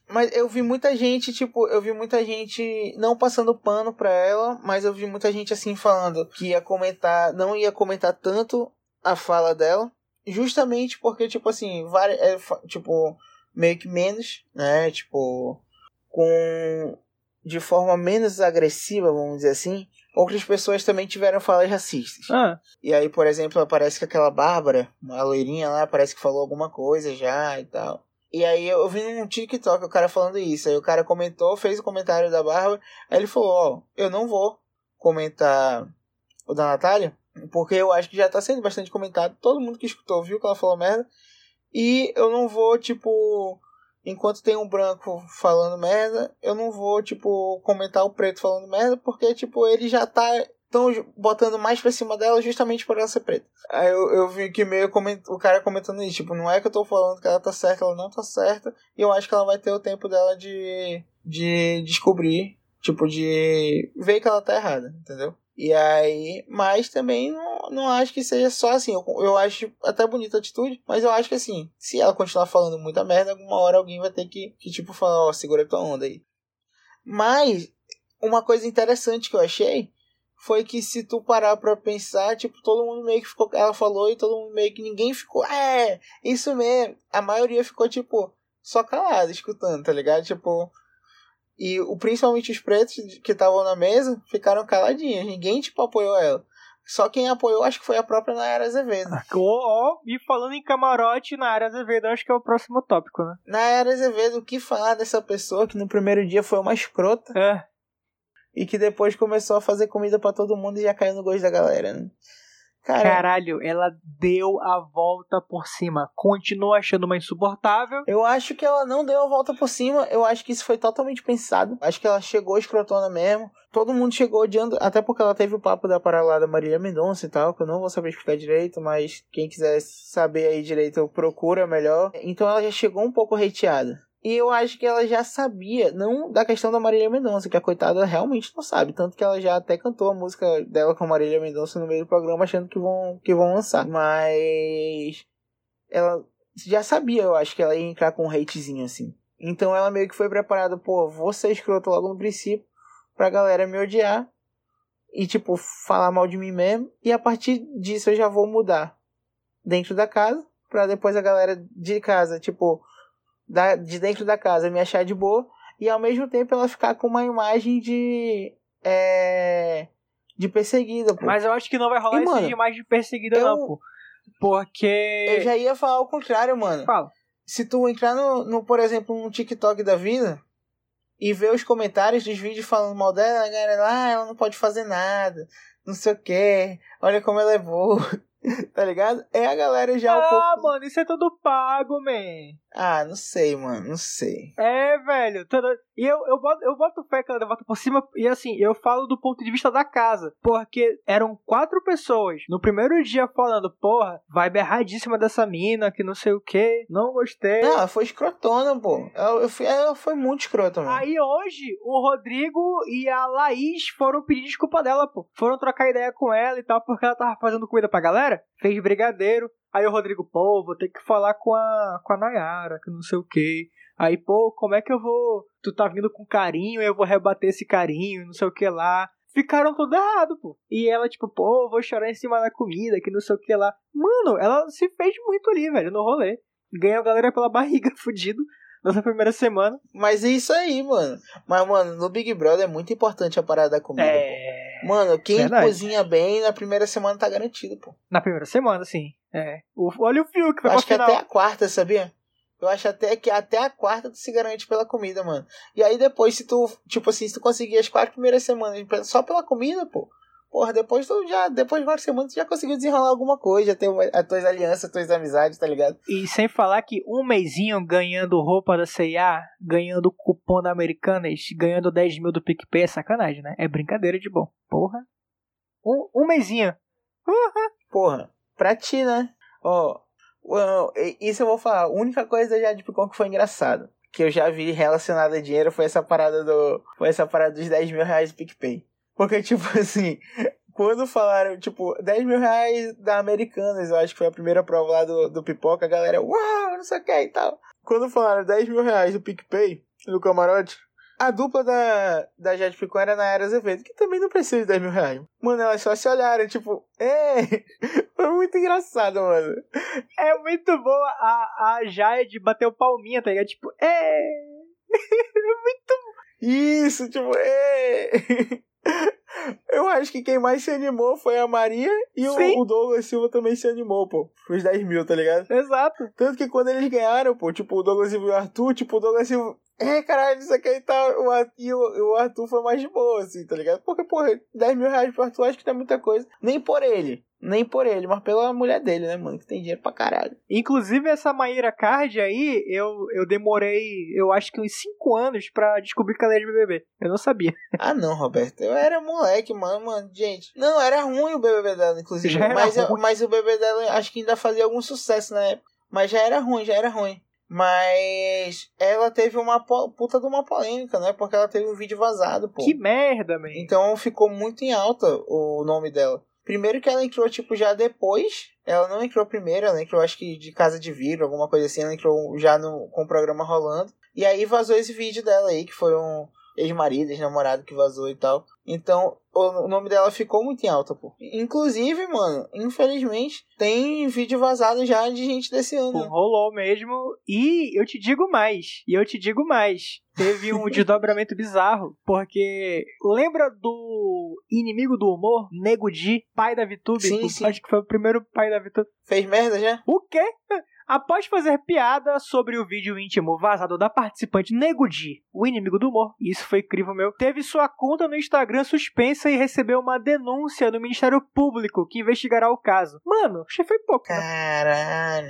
Speaker 3: Mas eu vi muita gente, tipo, eu vi muita gente não passando pano pra ela, mas eu vi muita gente assim falando que ia comentar, não ia comentar tanto a fala dela, justamente porque, tipo assim, várias, é, tipo, meio que menos, né? Tipo, com de forma menos agressiva, vamos dizer assim. Outras pessoas também tiveram falas racistas.
Speaker 2: Ah,
Speaker 3: E aí, por exemplo, parece que aquela Bárbara, a loirinha lá, parece que falou alguma coisa já e tal. E aí eu vi num TikTok o cara falando isso. Aí o cara comentou, fez o comentário da Bárbara. Aí ele falou, ó, eu não vou comentar o da Natália, porque eu acho que já tá sendo bastante comentado. Todo mundo que escutou viu que ela falou merda. E eu não vou, tipo, enquanto tem um branco falando merda, eu não vou, tipo, comentar o preto falando merda, porque, tipo, ele já tá estão botando mais pra cima dela justamente por ela ser preta. Aí eu, eu vi que meio coment... o cara comentando isso, tipo, não é que eu tô falando que ela tá certa, ela não tá certa, e eu acho que ela vai ter o tempo dela de, de descobrir, tipo, de ver que ela tá errada, entendeu? E aí, mas também não, não acho que seja só assim. Eu, eu acho até bonita a atitude, mas eu acho que assim, se ela continuar falando muita merda, alguma hora alguém vai ter que, que tipo, falar, ó, segura tua onda aí. Mas, uma coisa interessante que eu achei foi que se tu parar pra pensar, tipo, todo mundo meio que ficou. Ela falou e todo mundo meio que ninguém ficou. É, isso mesmo. A maioria ficou, tipo, só calado, escutando, tá ligado? Tipo. E o, principalmente os pretos que estavam na mesa ficaram caladinhos. Ninguém, tipo, apoiou ela. Só quem apoiou, acho que foi a própria Nayara Azevedo.
Speaker 2: Ó, ó, e falando em camarote, Nayara Azevedo, acho que é o próximo tópico, né?
Speaker 3: Nayara Azevedo, o que falar dessa pessoa que no primeiro dia foi uma escrota
Speaker 2: É.
Speaker 3: e que depois começou a fazer comida pra todo mundo e já caiu no gosto da galera, né? Cara,
Speaker 2: Caralho, ela deu a volta por cima. Continua achando uma insuportável.
Speaker 3: eu acho que ela não deu a volta por cima. Eu acho que isso foi totalmente pensado. Acho que ela chegou escrotona mesmo. Todo mundo chegou odiando, até porque ela teve o papo da parada da Marília Mendonça e tal, que eu não vou saber explicar direito, mas quem quiser saber aí direito, procura melhor. Então ela já chegou um pouco hateada. E eu acho que ela já sabia, não da questão da Marília Mendonça, que a coitada realmente não sabe. Tanto que ela já até cantou a música dela com a Marília Mendonça no meio do programa, achando que vão, que vão lançar. Mas ela já sabia, eu acho, que ela ia entrar com um hatezinho assim. Então ela meio que foi preparada, pô, vou ser escroto logo no princípio, pra galera me odiar. E, tipo, falar mal de mim mesmo. E a partir disso eu já vou mudar dentro da casa, pra depois a galera de casa, tipo, da, de dentro da casa me achar de boa. E ao mesmo tempo ela ficar com uma imagem de. É. De perseguida, pô.
Speaker 2: Mas eu acho que não vai rolar
Speaker 3: E,
Speaker 2: isso
Speaker 3: mano,
Speaker 2: de mais de perseguida,
Speaker 3: eu-
Speaker 2: não, pô. Porque.
Speaker 3: Eu já ia falar o contrário, mano.
Speaker 2: Fala.
Speaker 3: se tu entrar no, no, por exemplo, um TikTok da vida e ver os comentários dos vídeos falando mal dela, a galera lá, ah, ela não pode fazer nada, não sei o que, olha como ela é boa, tá ligado? É a galera já um
Speaker 2: ah,
Speaker 3: pouco.
Speaker 2: mano, isso é tudo pago, man.
Speaker 3: Ah, não sei, mano, não sei.
Speaker 2: É, velho. tudo- E eu, eu, boto, eu boto fé que ela volta por cima. E assim, eu falo do ponto de vista da casa. Porque eram quatro pessoas no primeiro dia falando, porra, vai berradíssima dessa mina, que não sei o que, não gostei.
Speaker 3: Não, ela foi escrotona, pô. Ela, eu fui- ela foi muito escrota, mano.
Speaker 2: Aí hoje, o Rodrigo e a Laís foram pedir desculpa dela, pô. Foram trocar ideia com ela e tal, porque ela tava fazendo comida pra galera. Fez brigadeiro. Aí o Rodrigo, pô, vou ter que falar com a, com a Nayara, que não sei o que. Aí, pô, como é que eu vou. Tu tá vindo com carinho, eu vou rebater esse carinho, não sei o que lá. Ficaram tudo errado, pô. E ela, tipo, pô, vou chorar em cima da comida, que não sei o que lá. Mano, ela se fez muito ali, velho, no rolê. Ganhou a galera pela barriga, fudido, nessa primeira semana.
Speaker 3: Mas é isso aí, mano. Mas, mano, no Big Brother é muito importante a parada da comida, pô. Mano, quem
Speaker 2: Verdade.
Speaker 3: cozinha bem na primeira semana tá garantido, pô.
Speaker 2: Na primeira semana, sim. É. O, olha o fio que foi
Speaker 3: Acho que
Speaker 2: final.
Speaker 3: até a quarta, sabia? Eu acho até que até a quarta tu se garante pela comida, mano. E aí depois, se tu, tipo assim, se tu conseguir as quatro primeiras semanas só pela comida, pô. Porra, depois tu já, depois de várias semanas, tu já conseguiu desenrolar alguma coisa, já tem uma- as tuas alianças, as tuas amizades, tá ligado?
Speaker 2: E sem falar que um mêsinho ganhando roupa da C&A, ganhando cupom da Americanas, ganhando 10 mil do PicPay é sacanagem, né? É brincadeira de bom. Porra. Um, um mêsinho.
Speaker 3: Porra, pra ti, né? Ó, e- isso eu vou falar. A única coisa da Jade Picon que foi engraçado, que eu já vi relacionada a dinheiro, foi essa parada do. Foi essa parada dos 10 mil reais do PicPay. Porque, tipo assim, quando falaram, tipo, 10 mil reais da Americanas, eu acho que foi a primeira prova lá do, do Pipoca, a galera, uau, não sei o que e tal. Quando falaram 10 mil reais do PicPay, no camarote, a dupla da, da Jade Picon era na Era Azevedo, que também não precisa de 10 mil reais. Mano, elas só se olharam, tipo, é. Foi muito engraçado, mano.
Speaker 2: É muito boa a, a Jade bateu palminha, tá ligado? Tipo, é.
Speaker 3: Isso, tipo, é. Eu acho que quem mais se animou foi a Maria e o, o Douglas Silva também se animou, pô. Os 10 mil, tá ligado?
Speaker 2: Exato.
Speaker 3: Tanto que quando eles ganharam, pô, tipo, o Douglas Silva e o Arthur, tipo, o Douglas Silva. É, caralho, isso aqui e tal. O, Ar- e o, o Arthur foi mais de boa, assim, tá ligado? Porque, porra, 10 mil reais pro Arthur acho que não é muita coisa. Nem por ele. Nem por ele, mas pela mulher dele, né, mano? Que tem dinheiro pra caralho.
Speaker 2: Inclusive, essa Maíra Card aí, eu, eu demorei, eu acho que uns 5 anos pra descobrir que ela é de BBB. Eu não sabia.
Speaker 3: Ah, não, Roberto. Eu era moleque, mano, mano. Gente. Não, era ruim o BBB dela, inclusive.
Speaker 2: Já era
Speaker 3: mas,
Speaker 2: ruim.
Speaker 3: mas o BBB dela acho que ainda fazia algum sucesso na época. Mas já era ruim, já era ruim. Mas ela teve uma puta de uma polêmica, né? Porque ela teve um vídeo vazado, pô.
Speaker 2: Que merda, man.
Speaker 3: Então ficou muito em alta o nome dela. Primeiro que ela entrou, tipo, já depois. Ela não entrou primeiro, ela entrou, acho que de casa de vidro, alguma coisa assim. Ela entrou já no, com o programa rolando. E aí vazou esse vídeo dela aí, que foi um ex-marido, ex-namorado que vazou e tal. Então, o, nome dela ficou muito em alta, pô. Inclusive, mano, infelizmente, tem vídeo vazado já de gente desse ano.
Speaker 2: Pô, rolou mesmo. E eu te digo mais. E eu te digo mais. Teve um desdobramento bizarro. Porque lembra do inimigo do humor? Nego Di, pai da VTube?
Speaker 3: Sim, sim.
Speaker 2: Acho que foi o primeiro pai da VTube.
Speaker 3: Fez merda já?
Speaker 2: O quê? Após fazer piada sobre o vídeo íntimo vazado da participante Nego Di, o inimigo do humor, isso foi incrível meu, teve sua conta no Instagram suspensa e recebeu uma denúncia do Ministério Público que investigará o caso. Mano, achei foi pouco, né?
Speaker 3: Caralho.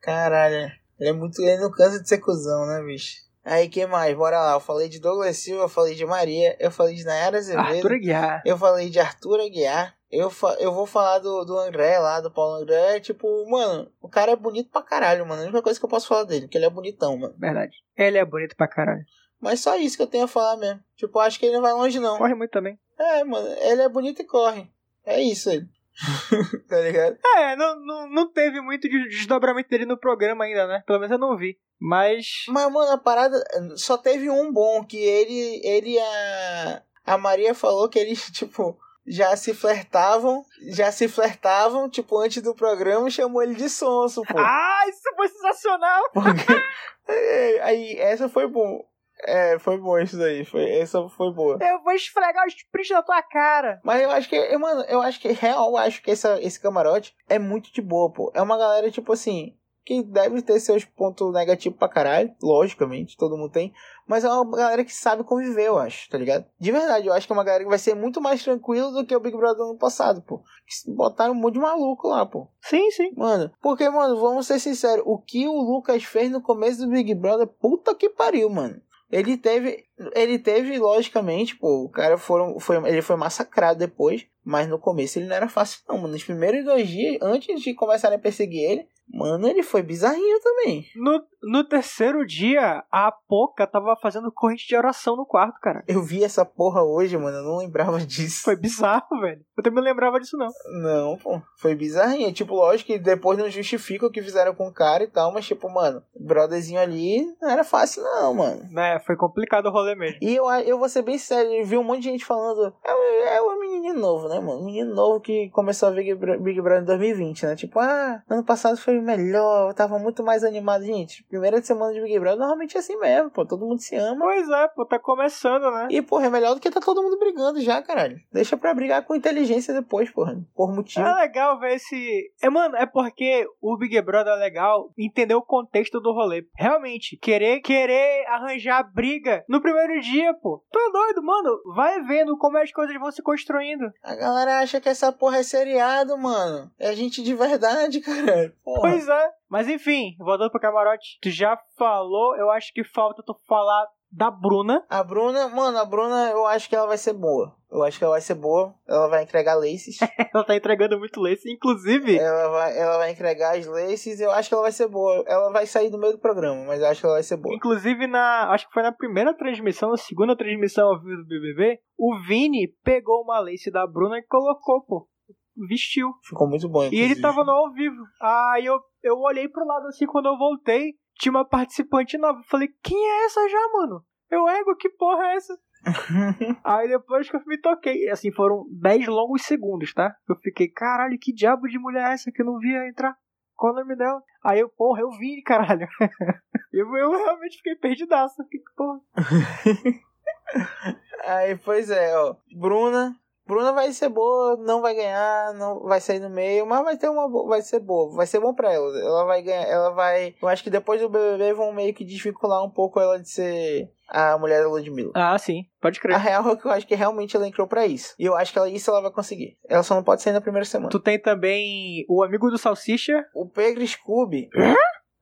Speaker 3: Caralho. Ele é muito. Ele não cansa de ser cuzão, né, bicho? Aí, que mais? Bora lá. Eu falei de Douglas Silva, eu falei de Maria, eu falei de Nayara Azevedo,
Speaker 2: Arthur Aguiar.
Speaker 3: eu falei de Arthur Aguiar. Eu, fa eu vou falar do, do André lá, do Paulo André. Tipo, mano, o cara é bonito pra caralho, mano. A única coisa que eu posso falar dele, porque ele é bonitão, mano.
Speaker 2: Verdade. Ele é bonito pra caralho.
Speaker 3: Mas só isso que eu tenho a falar mesmo. Tipo, acho que ele não vai longe, não.
Speaker 2: Corre muito também.
Speaker 3: É, mano, ele é bonito e corre. É isso aí. tá ligado?
Speaker 2: É, não, não, não teve muito de- desdobramento dele no programa ainda, né? Pelo menos eu não vi. Mas.
Speaker 3: Mas, mano, a parada. Só teve um bom, que ele, ele a. A Maria falou que eles, tipo, já se flertavam. Já se flertavam, tipo, antes do programa chamou ele de sonso, pô.
Speaker 2: Ah, isso foi sensacional!
Speaker 3: Porque- Aí, essa foi bom. É, foi bom isso daí. Foi, essa foi boa.
Speaker 2: Eu vou esfregar os prints na tua cara.
Speaker 3: Mas eu acho que, eu, mano, eu acho que, real, eu acho que essa, esse camarote é muito de boa, pô. É uma galera, tipo assim, que deve ter seus pontos negativos pra caralho, logicamente, todo mundo tem. Mas é uma galera que sabe conviver, eu acho, tá ligado? De verdade, eu acho que é uma galera que vai ser muito mais tranquilo do que o Big Brother do ano passado, pô. Que Botaram um monte de maluco lá, pô.
Speaker 2: Sim, sim.
Speaker 3: Mano, porque, mano, vamos ser sinceros, o que o Lucas fez no começo do Big Brother, puta que pariu, mano. Ele teve, ele teve, logicamente, pô, o cara foram, foi, ele foi massacrado depois, mas no começo ele não era fácil não, mano. Nos primeiros dois dias, antes de começarem a perseguir ele, mano, ele foi bizarrinho também.
Speaker 2: No, no terceiro dia, a Poca tava fazendo corrente de oração no quarto, cara.
Speaker 3: Eu vi essa porra hoje, mano, eu não lembrava disso.
Speaker 2: Foi bizarro, velho. Eu também não lembrava disso, não.
Speaker 3: Não, pô, foi bizarrinho. Tipo, lógico que depois não justifica o que fizeram com o cara e tal, mas tipo, mano, brotherzinho ali não era fácil não, mano.
Speaker 2: É, foi complicado o rolê mesmo.
Speaker 3: E eu, eu vou ser bem sério, eu vi um monte de gente falando. É, o- é o menino novo, né, mano? Menino novo que começou a Bro- Big Brother em 2020, né? Tipo, ah, ano passado foi melhor, eu tava muito mais animado. Gente, primeira semana de Big Brother normalmente é assim mesmo, pô. Todo mundo se ama.
Speaker 2: Pois é, pô, tá começando, né?
Speaker 3: E, porra, é melhor do que tá todo mundo brigando já, caralho. Deixa pra brigar com inteligência depois, porra. Por motivo.
Speaker 2: É legal ver esse. É, mano, é porque o Big Brother é legal entender o contexto do rolê. Realmente, querer querer arranjar briga no primeiro dia, pô. Tu é doido, mano. Vai vendo como as coisas vão se construindo.
Speaker 3: A galera acha que essa porra é seriado, mano. É gente de verdade, caralho. Porra.
Speaker 2: Pois é. Mas enfim, voltando pro camarote. Tu já falou, eu acho que falta tu falar da Bruna.
Speaker 3: A Bruna, mano, a Bruna, eu acho que ela vai ser boa. Eu acho que ela vai ser boa. Ela vai entregar laces.
Speaker 2: Ela tá entregando muito lace. Inclusive,
Speaker 3: ela, vai, ela vai entregar as laces. Eu acho que ela vai ser boa. Ela vai sair do meio do programa, mas eu acho que ela vai ser boa.
Speaker 2: Inclusive, na. Acho que foi na primeira transmissão, na segunda transmissão ao vivo do BBB, o Vini pegou uma lace da Bruna e colocou, pô. Vestiu.
Speaker 3: Ficou muito bom.
Speaker 2: E ele
Speaker 3: inclusive.
Speaker 2: tava no ao vivo. Aí eu, eu olhei pro lado assim quando eu voltei. Tinha uma participante nova. Falei, quem é essa já, mano? Eu ego, que porra é essa? Aí depois que eu me toquei, assim, foram 10 longos segundos, tá? Eu fiquei, caralho, que diabo de mulher é essa que eu não via entrar? Qual o nome dela? Aí eu, porra, eu vi, caralho. eu, eu realmente fiquei perdidaço. Que porra.
Speaker 3: Aí, pois é, ó. Bruna. Bruna vai ser boa, não vai ganhar, não vai sair no meio, mas vai ter uma vai ser boa, vai ser bom pra ela. Ela vai ganhar, ela vai, eu acho que depois do BBB vão meio que desvincular um pouco ela de ser a mulher da Ludmilla.
Speaker 2: Ah, sim, pode
Speaker 3: A
Speaker 2: crer.
Speaker 3: real é que eu acho que realmente ela entrou pra isso. E eu acho que ela, isso ela vai conseguir. Ela só não pode sair na primeira semana.
Speaker 2: Tu tem também o amigo do Salsicha.
Speaker 3: O Pedro Scooby.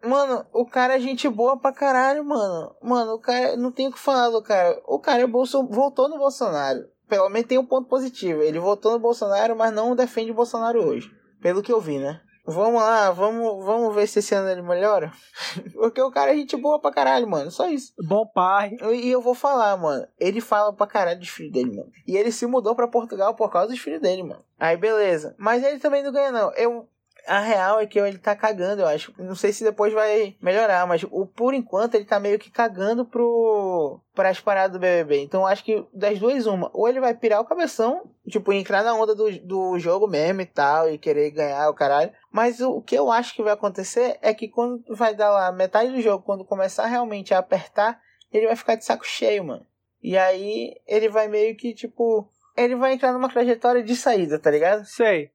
Speaker 3: Mano, o cara é gente boa pra caralho, mano. Mano, o cara. Não tem o que falar do cara. O cara é Bolso, voltou no Bolsonaro. Pelo menos tem um ponto positivo. Ele votou no Bolsonaro, mas não defende o Bolsonaro hoje. Pelo que eu vi, né? Vamos lá, vamos, vamos ver se esse ano ele melhora. Porque o cara é gente boa pra caralho, mano. Só isso.
Speaker 2: Bom pai.
Speaker 3: E eu vou falar, mano. Ele fala pra caralho dos filhos dele, mano. E ele se mudou pra Portugal por causa dos filhos dele, mano. Aí beleza. Mas ele também não ganha, não. Eu, a real é que ele tá cagando, eu acho. Não sei se depois vai melhorar, mas o, por enquanto ele tá meio que cagando pro as paradas do BBB. Então acho que das duas, uma. Ou ele vai pirar o cabeção, tipo, entrar na onda do, do jogo mesmo e tal, e querer ganhar o caralho. Mas o, o que eu acho que vai acontecer é que quando vai dar lá metade do jogo, quando começar realmente a apertar, ele vai ficar de saco cheio, mano. E aí ele vai meio que, tipo. Ele vai entrar numa trajetória de saída, tá ligado?
Speaker 2: Sei.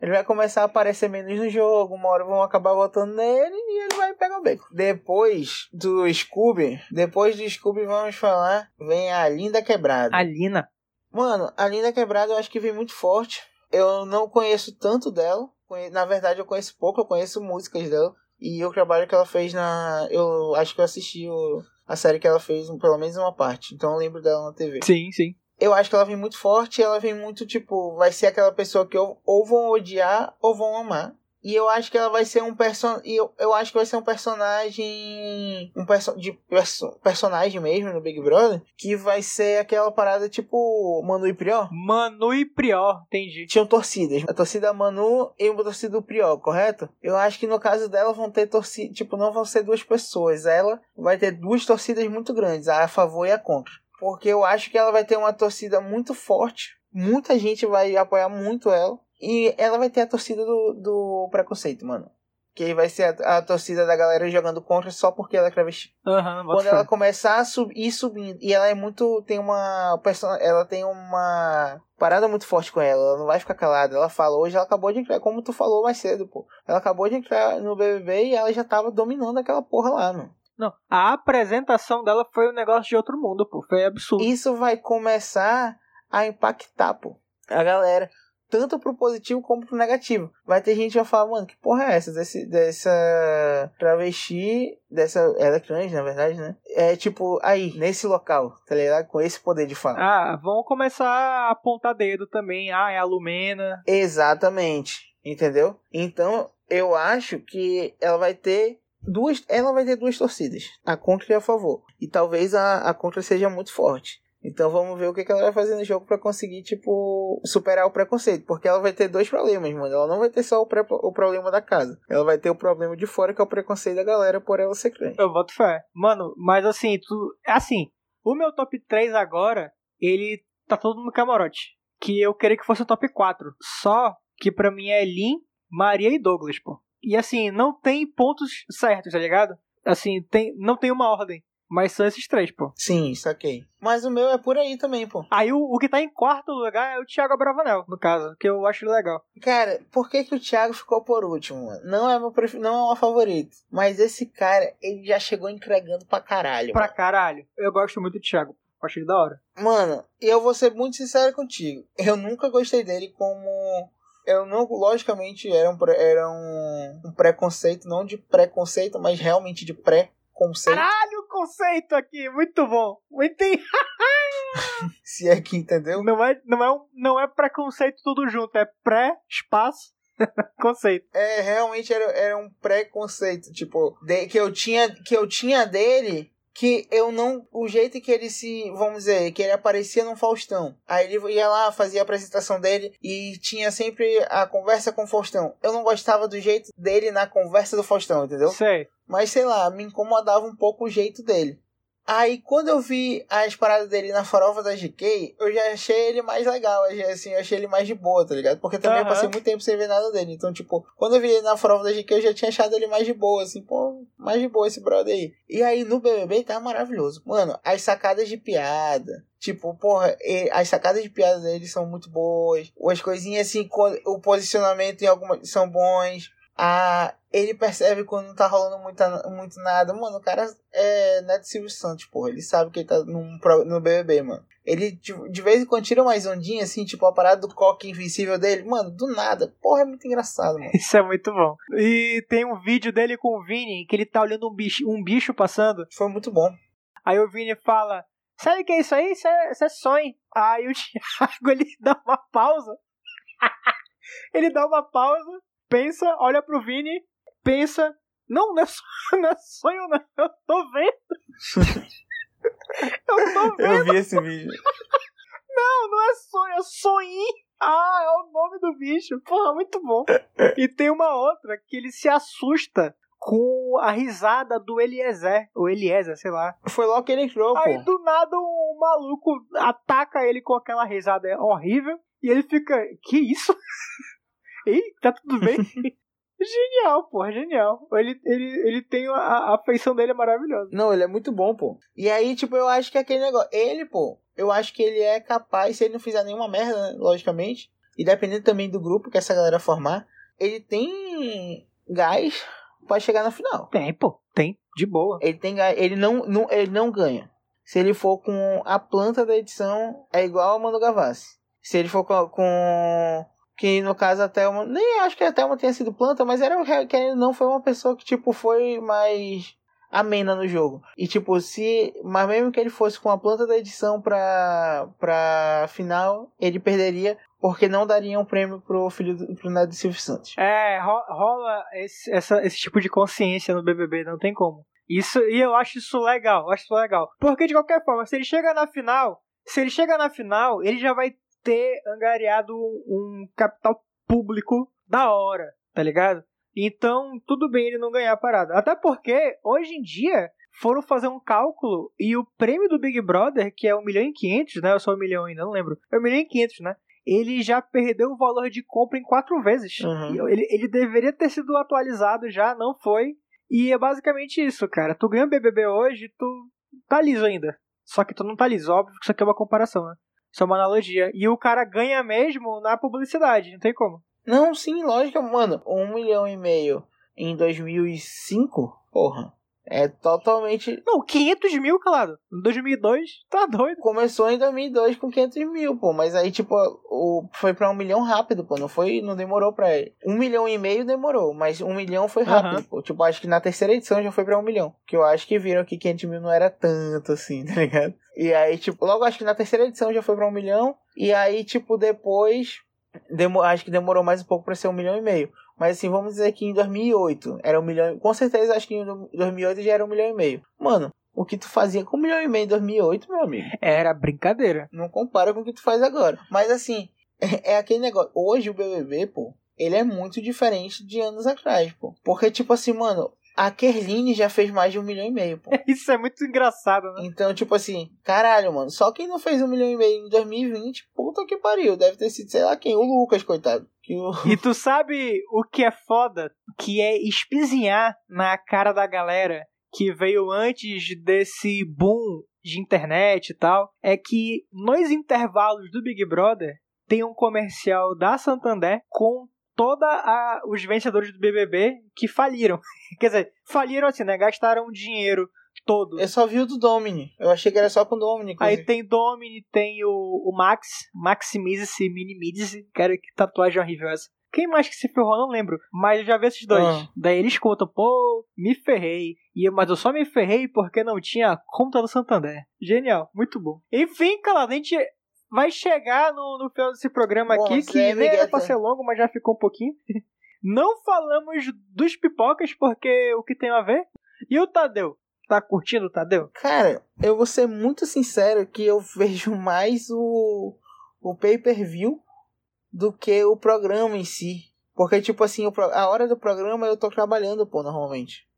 Speaker 3: Ele vai começar a aparecer menos no jogo, uma hora vão acabar voltando nele e ele vai pegar o beco. Depois do Scooby, depois do Scooby vamos falar, vem a Linda Quebrada.
Speaker 2: A Lina.
Speaker 3: Mano, a Linda Quebrada eu acho que vem muito forte. Eu não conheço tanto dela. Na verdade eu conheço pouco, eu conheço músicas dela. E o trabalho que ela fez na. Eu acho que eu assisti o... a série que ela fez, pelo menos uma parte. Então eu lembro dela na TV.
Speaker 2: Sim, sim
Speaker 3: eu acho que ela vem muito forte, ela vem muito, tipo, vai ser aquela pessoa que ou, ou vão odiar ou vão amar. E eu acho que ela vai ser um person... eu, eu acho que vai ser um personagem. Um perso... de perso... personagem mesmo no Big Brother. Que vai ser aquela parada tipo Manu e Prior.
Speaker 2: Manu e Prior, entendi.
Speaker 3: Tinham torcidas. A torcida Manu e a torcida do Prior, correto? Eu acho que no caso dela vão ter torcida. Tipo, não vão ser duas pessoas. Ela vai ter duas torcidas muito grandes, a favor e a contra porque eu acho que ela vai ter uma torcida muito forte. Muita gente vai apoiar muito ela. E ela vai ter a torcida do, do preconceito, mano. Que vai ser a, a torcida da galera jogando contra só porque ela é travesti.
Speaker 2: Uhum,
Speaker 3: Quando ela começar a subir subindo. E ela é muito. Tem uma. Ela tem uma parada muito forte com ela. Ela não vai ficar calada. Ela fala, hoje ela acabou de entrar, como tu falou mais cedo, pô. Ela acabou de entrar no BBB e ela já tava dominando aquela porra lá, mano.
Speaker 2: Não, a apresentação dela foi um negócio de outro mundo, pô. Foi absurdo.
Speaker 3: Isso vai começar a impactar, pô, a galera. Tanto pro positivo como pro negativo. Vai ter gente que vai falar, mano, que porra é essa? Desse, dessa travesti, dessa. Ela é trans, na verdade, né? É tipo, aí, nesse local, tá ligado? Com esse poder de fala.
Speaker 2: Ah, vão começar a apontar dedo também. Ah, é a Lumena.
Speaker 3: Exatamente. Entendeu? Então, eu acho que ela vai ter duas, ela vai ter duas torcidas, a contra e a favor. E talvez a, a contra seja muito forte. Então vamos ver o que, que ela vai fazer no jogo para conseguir, tipo, superar o preconceito. Porque ela vai ter dois problemas, mano. Ela não vai ter só o, pré, o problema da casa. Ela vai ter o problema de fora, que é o preconceito da galera por ela ser crente.
Speaker 2: Eu boto fé. Mano, mas assim, tu. Assim, o meu top 3 agora, ele tá todo no camarote. Que eu queria que fosse o top 4. Só que pra mim é Lin, Maria e Douglas, pô. E assim, não tem pontos certos, tá ligado? Assim, tem, não tem uma ordem. Mas são esses três, pô.
Speaker 3: Sim, saquei. Mas o meu é por aí também, pô.
Speaker 2: Aí o, o que tá em quarto lugar é o Thiago Bravanel, no caso, que eu acho legal.
Speaker 3: Cara, por que, que o Thiago ficou por último, mano? Não é meu pref... não é meu favorito. Mas esse cara, ele já chegou entregando pra caralho.
Speaker 2: Pra
Speaker 3: mano.
Speaker 2: caralho. Eu gosto muito do Thiago. Acho ele da hora.
Speaker 3: Mano, eu vou ser muito sincero contigo. Eu nunca gostei dele como eu não, logicamente, era um, era um, um preconceito, não de preconceito, mas realmente de pré-conceito.
Speaker 2: Caralho, o conceito aqui, muito bom. Muito.
Speaker 3: Se é que entendeu?
Speaker 2: Não é, não é, um, não é preconceito tudo junto, é pré-espaço. conceito.
Speaker 3: É, realmente era, era um preconceito, tipo, de, que eu tinha que eu tinha dele que eu não. O jeito que ele se. Vamos dizer, que ele aparecia no Faustão. Aí ele ia lá, fazia a apresentação dele e tinha sempre a conversa com o Faustão. Eu não gostava do jeito dele na conversa do Faustão, entendeu?
Speaker 2: Sei.
Speaker 3: Mas sei lá, me incomodava um pouco o jeito dele. Aí quando eu vi as paradas dele na farofa da GK, eu já achei ele mais legal, assim, eu achei ele mais de boa, tá ligado? Porque também uhum. eu passei muito tempo sem ver nada dele. Então, tipo, quando eu vi ele na farofa da GK, eu já tinha achado ele mais de boa, assim, pô, mais de boa esse brother aí. E aí no BBB tá maravilhoso. Mano, as sacadas de piada, Tipo, porra, as sacadas de piada dele são muito boas. As coisinhas assim, o posicionamento em algumas são bons. A, ele percebe quando não tá rolando muita, muito nada. Mano, o cara é Neto Silvio Santos, porra. Ele sabe que ele tá num, no BBB, mano. Ele de, de vez em quando tira mais ondinha, assim, tipo a parada do coque invencível dele. Mano, do nada. Porra, é muito engraçado, mano.
Speaker 2: Isso é muito bom. E tem um vídeo dele com o Vini, que ele tá olhando um bicho, um bicho passando.
Speaker 3: Foi muito bom.
Speaker 2: Aí o Vini fala: Sabe o que é isso aí? Isso é, isso é sonho. Aí o Thiago ele dá uma pausa. ele dá uma pausa pensa, olha pro Vini, pensa. Não, não é sonho, não, é sonho, não. Eu tô vendo. Eu tô vendo.
Speaker 3: Eu vi esse vídeo.
Speaker 2: Não, não é sonho, é sonho. Ah, é o nome do bicho. Porra, muito bom. E tem uma outra que ele se assusta com a risada do Eliezer. O Eliezer, sei lá.
Speaker 3: Foi logo que ele entrou,
Speaker 2: Aí
Speaker 3: pô.
Speaker 2: do nada um maluco ataca ele com aquela risada horrível. E ele fica. Que isso? Ei, tá tudo bem? genial, pô, genial. Ele, ele, ele tem a, a feição dele é maravilhosa.
Speaker 3: Não, ele é muito bom, pô. E aí, tipo, eu acho que aquele negócio. Ele, pô, eu acho que ele é capaz, se ele não fizer nenhuma merda, né, logicamente. E dependendo também do grupo que essa galera formar, ele tem gás pra chegar na final.
Speaker 2: Tem, pô, tem, de boa.
Speaker 3: Ele tem gás, ele não, não, ele não ganha. Se ele for com a planta da edição, é igual a Mano Gavassi. Se ele for com, com que no caso a Thelma, nem acho que a Thelma tenha sido planta, mas era que não foi uma pessoa que tipo foi mais amena no jogo. E tipo, se, mas mesmo que ele fosse com a planta da edição pra para final, ele perderia porque não daria um prêmio pro filho do, pro Neto Silvio Santos.
Speaker 2: É, ro- rola esse, essa, esse tipo de consciência no BBB, não tem como. Isso, e eu acho isso legal, acho isso legal. Porque de qualquer forma, se ele chega na final, se ele chega na final, ele já vai ter angariado um, capital público da hora, tá ligado? Então, tudo bem ele não ganhar a parada. Até porque, hoje em dia, foram fazer um cálculo e o prêmio do Big Brother, que é 1 milhão e 500, né? Ou só 1 milhão ainda, não lembro. É 1 milhão e 500, né? Ele já perdeu o valor de compra em quatro vezes.
Speaker 3: Uhum.
Speaker 2: Ele, ele deveria ter sido atualizado já, não foi. E é basicamente isso, cara. Tu ganha o BBB hoje, tu tá liso ainda. Só que tu não tá liso, óbvio que isso aqui é uma comparação, né? Isso é uma analogia. E o cara ganha mesmo na publicidade, não tem como.
Speaker 3: Não, sim, lógico, mano. Um milhão e meio em 2005, porra, é totalmente
Speaker 2: Não, 500 mil, calado. Em 2002, tá doido.
Speaker 3: Começou em 2002 com 500 mil, pô. Mas aí, tipo, o, foi pra um milhão rápido, pô. Não foi, não demorou pra ele. Um milhão e meio demorou, mas um milhão foi rápido, pô. Tipo, acho que na terceira edição já foi pra um milhão. Que eu acho que viram que 500 mil não era tanto assim, tá ligado? E aí, tipo, logo acho que na terceira edição já foi pra um milhão. E aí, tipo, depois. Acho que demorou mais um pouco pra ser um milhão e meio. Mas assim, vamos dizer que em 2008 era um milhão. Com certeza, acho que em 2008 já era um milhão e meio. Mano, o que tu fazia com um milhão e meio em 2008, meu amigo?
Speaker 2: Era brincadeira.
Speaker 3: Não compara com o que tu faz agora. Mas assim, é, é aquele negócio. Hoje o BBB, pô, ele é muito diferente de anos atrás, pô. Porque, tipo assim, mano, a Kerline já fez mais de um milhão e meio, pô.
Speaker 2: Isso é muito engraçado, né?
Speaker 3: Então, tipo assim, caralho, mano. Só quem não fez um milhão e meio em 2020, puta que pariu. Deve ter sido, sei lá quem, o Lucas, coitado.
Speaker 2: E tu sabe o que é foda? Que é espizinhar na cara da galera que veio antes desse boom de internet e tal. É que nos intervalos do Big Brother tem um comercial da Santander com toda a, os vencedores do BBB que faliram. Quer dizer, faliram assim, né? Gastaram dinheiro todo.
Speaker 3: Eu só vi o do Domini. Eu achei que era só com o Domini.
Speaker 2: Aí
Speaker 3: inclusive.
Speaker 2: tem Domini, tem o, o Max, Maximize-se, Minimize-se. Cara, que tatuagem horrível essa. Quem mais que se ferrou, não lembro. Mas eu já vi esses dois.
Speaker 3: Ah.
Speaker 2: Daí eles contam, pô, me ferrei. E, mas eu só me ferrei porque não tinha a conta do Santander. Genial, muito bom. Enfim, calado, a gente vai chegar no, no final desse programa
Speaker 3: Bom,
Speaker 2: aqui, que nem era pra ser longo, mas já ficou um pouquinho. Não falamos dos pipocas, porque o que tem a ver? E o Tadeu? Tá curtindo o Tadeu?
Speaker 3: Cara, eu vou ser muito sincero que eu vejo mais o, o pay-per-view do que o programa em si. Porque, tipo assim, a hora do programa eu tô trabalhando, pô, normalmente.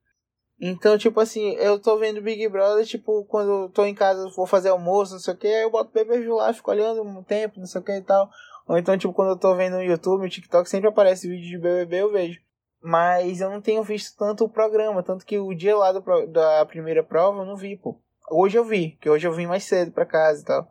Speaker 3: Então, tipo assim, eu tô vendo Big Brother, tipo, quando eu tô em casa, vou fazer almoço, não sei o que, aí eu boto pay-per-view lá, fico olhando um tempo, não sei o que e tal. Ou então, tipo, quando eu tô vendo no YouTube, no TikTok, sempre aparece vídeo de BBB, eu vejo. Mas eu não tenho visto tanto o programa, tanto que o dia lá do da primeira prova eu não vi, pô. Hoje eu vi, que hoje eu vim mais cedo pra casa e tal.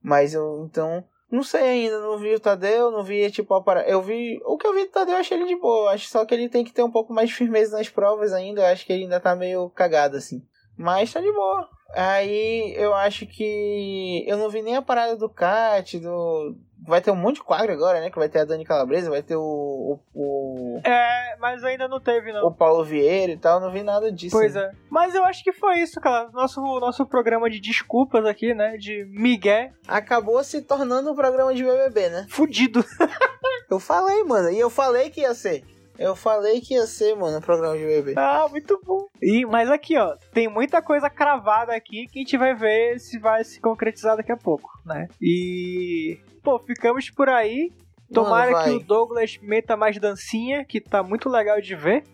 Speaker 3: Mas eu, então, não sei ainda, não vi o Tadeu, não vi, tipo, a parada. Eu vi, o que eu vi do Tadeu eu achei ele de boa. Acho só que ele tem que ter um pouco mais de firmeza nas provas ainda. Eu acho que ele ainda tá meio cagado, assim. Mas tá de boa. Aí eu acho que eu não vi nem a parada do Cat, do. Vai ter um monte de quadro agora, né? Que vai ter a Dani Calabresa, vai ter o. o, o...
Speaker 2: É, mas ainda não teve, não.
Speaker 3: o Paulo Vieira e tal, não vi nada disso.
Speaker 2: Pois é. Mas eu acho que foi isso, cara. Nosso, nosso programa de desculpas aqui, né? De Miguel
Speaker 3: Acabou se tornando um programa de BBB, né?
Speaker 2: fudido.
Speaker 3: Eu falei, mano, e eu falei que ia ser. Eu falei que ia ser, mano, o programa de bebê.
Speaker 2: Ah, muito bom. E, mas aqui, ó, tem muita coisa cravada aqui que a gente vai ver se vai se concretizar daqui a pouco, né? E. Pô, ficamos por aí. Tomara
Speaker 3: Mano,
Speaker 2: que o Douglas meta mais dancinha, que tá muito legal de ver.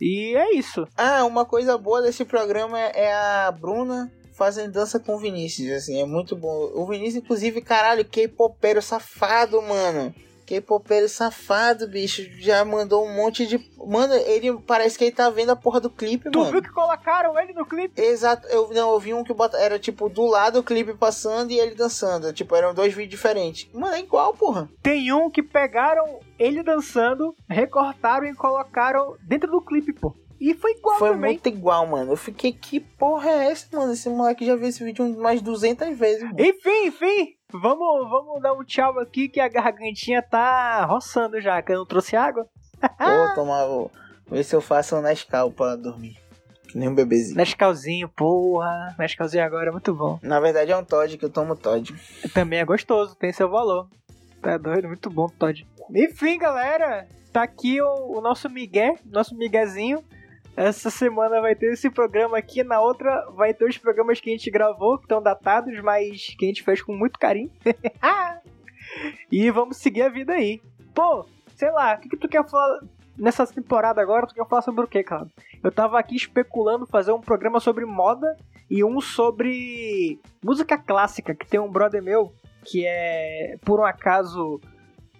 Speaker 2: E é isso.
Speaker 3: Ah, uma coisa boa desse programa é a Bruna fazendo dança com o Vinícius, assim, é muito bom. O Vinícius, inclusive, caralho, K-popero safado, mano. K-popero safado, bicho. Já mandou um monte de. Mano, ele parece que ele tá vendo a porra do clipe,
Speaker 2: Tu
Speaker 3: mano.
Speaker 2: viu que colocaram ele no clipe?
Speaker 3: Exato, eu não, eu vi um que bota, era tipo do lado o clipe passando e ele dançando. Tipo, eram dois vídeos diferentes. Mano, é igual, porra.
Speaker 2: Tem um que pegaram ele dançando, recortaram e colocaram dentro do clipe, pô. E foi igual
Speaker 3: Foi
Speaker 2: também.
Speaker 3: muito igual, mano. Eu fiquei, que porra é essa, mano? Esse moleque já viu esse vídeo mais 200 vezes, mano.
Speaker 2: Enfim, enfim. Vamos, vamos dar um tchau aqui que a gargantinha tá roçando já, que eu não trouxe água.
Speaker 3: Vou tomar, vou ver se eu faço um Nescau pra dormir. Que nem um bebezinho.
Speaker 2: Nescauzinho, porra. Nescauzinho agora é muito bom.
Speaker 3: Na verdade é um Todd, que eu tomo Todd.
Speaker 2: Também é gostoso, tem seu valor. Tá doido, muito bom, Todd. Enfim, galera, tá aqui o, o nosso Miguel, nosso Miguezinho. Essa semana vai ter esse programa aqui, na outra vai ter os programas que a gente gravou, que estão datados, mas que a gente fez com muito carinho. e vamos seguir a vida aí. Pô, sei lá, o que, que tu quer falar nessa temporada agora? Tu quer falar sobre o que, cara? Eu tava aqui especulando fazer um programa sobre moda e um sobre música clássica, que tem um brother meu que é, por um acaso,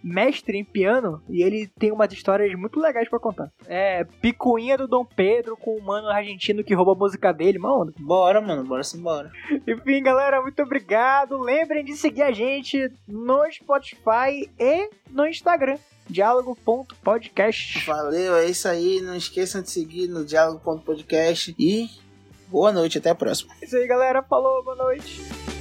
Speaker 2: mestre em piano e ele tem umas histórias muito legais pra contar. É picuinha do Dom Pedro com um mano argentino que rouba a música dele, mano.
Speaker 3: Bora, mano, bora sim, bora.
Speaker 2: Enfim, galera, muito obrigado. Lembrem de seguir a gente no Spotify e no Instagram. Diálogo.podcast.
Speaker 3: Valeu, é isso aí. Não esqueçam de seguir no Diálogo.podcast. E boa noite, até a próxima.
Speaker 2: É isso aí, galera. Falou, boa noite.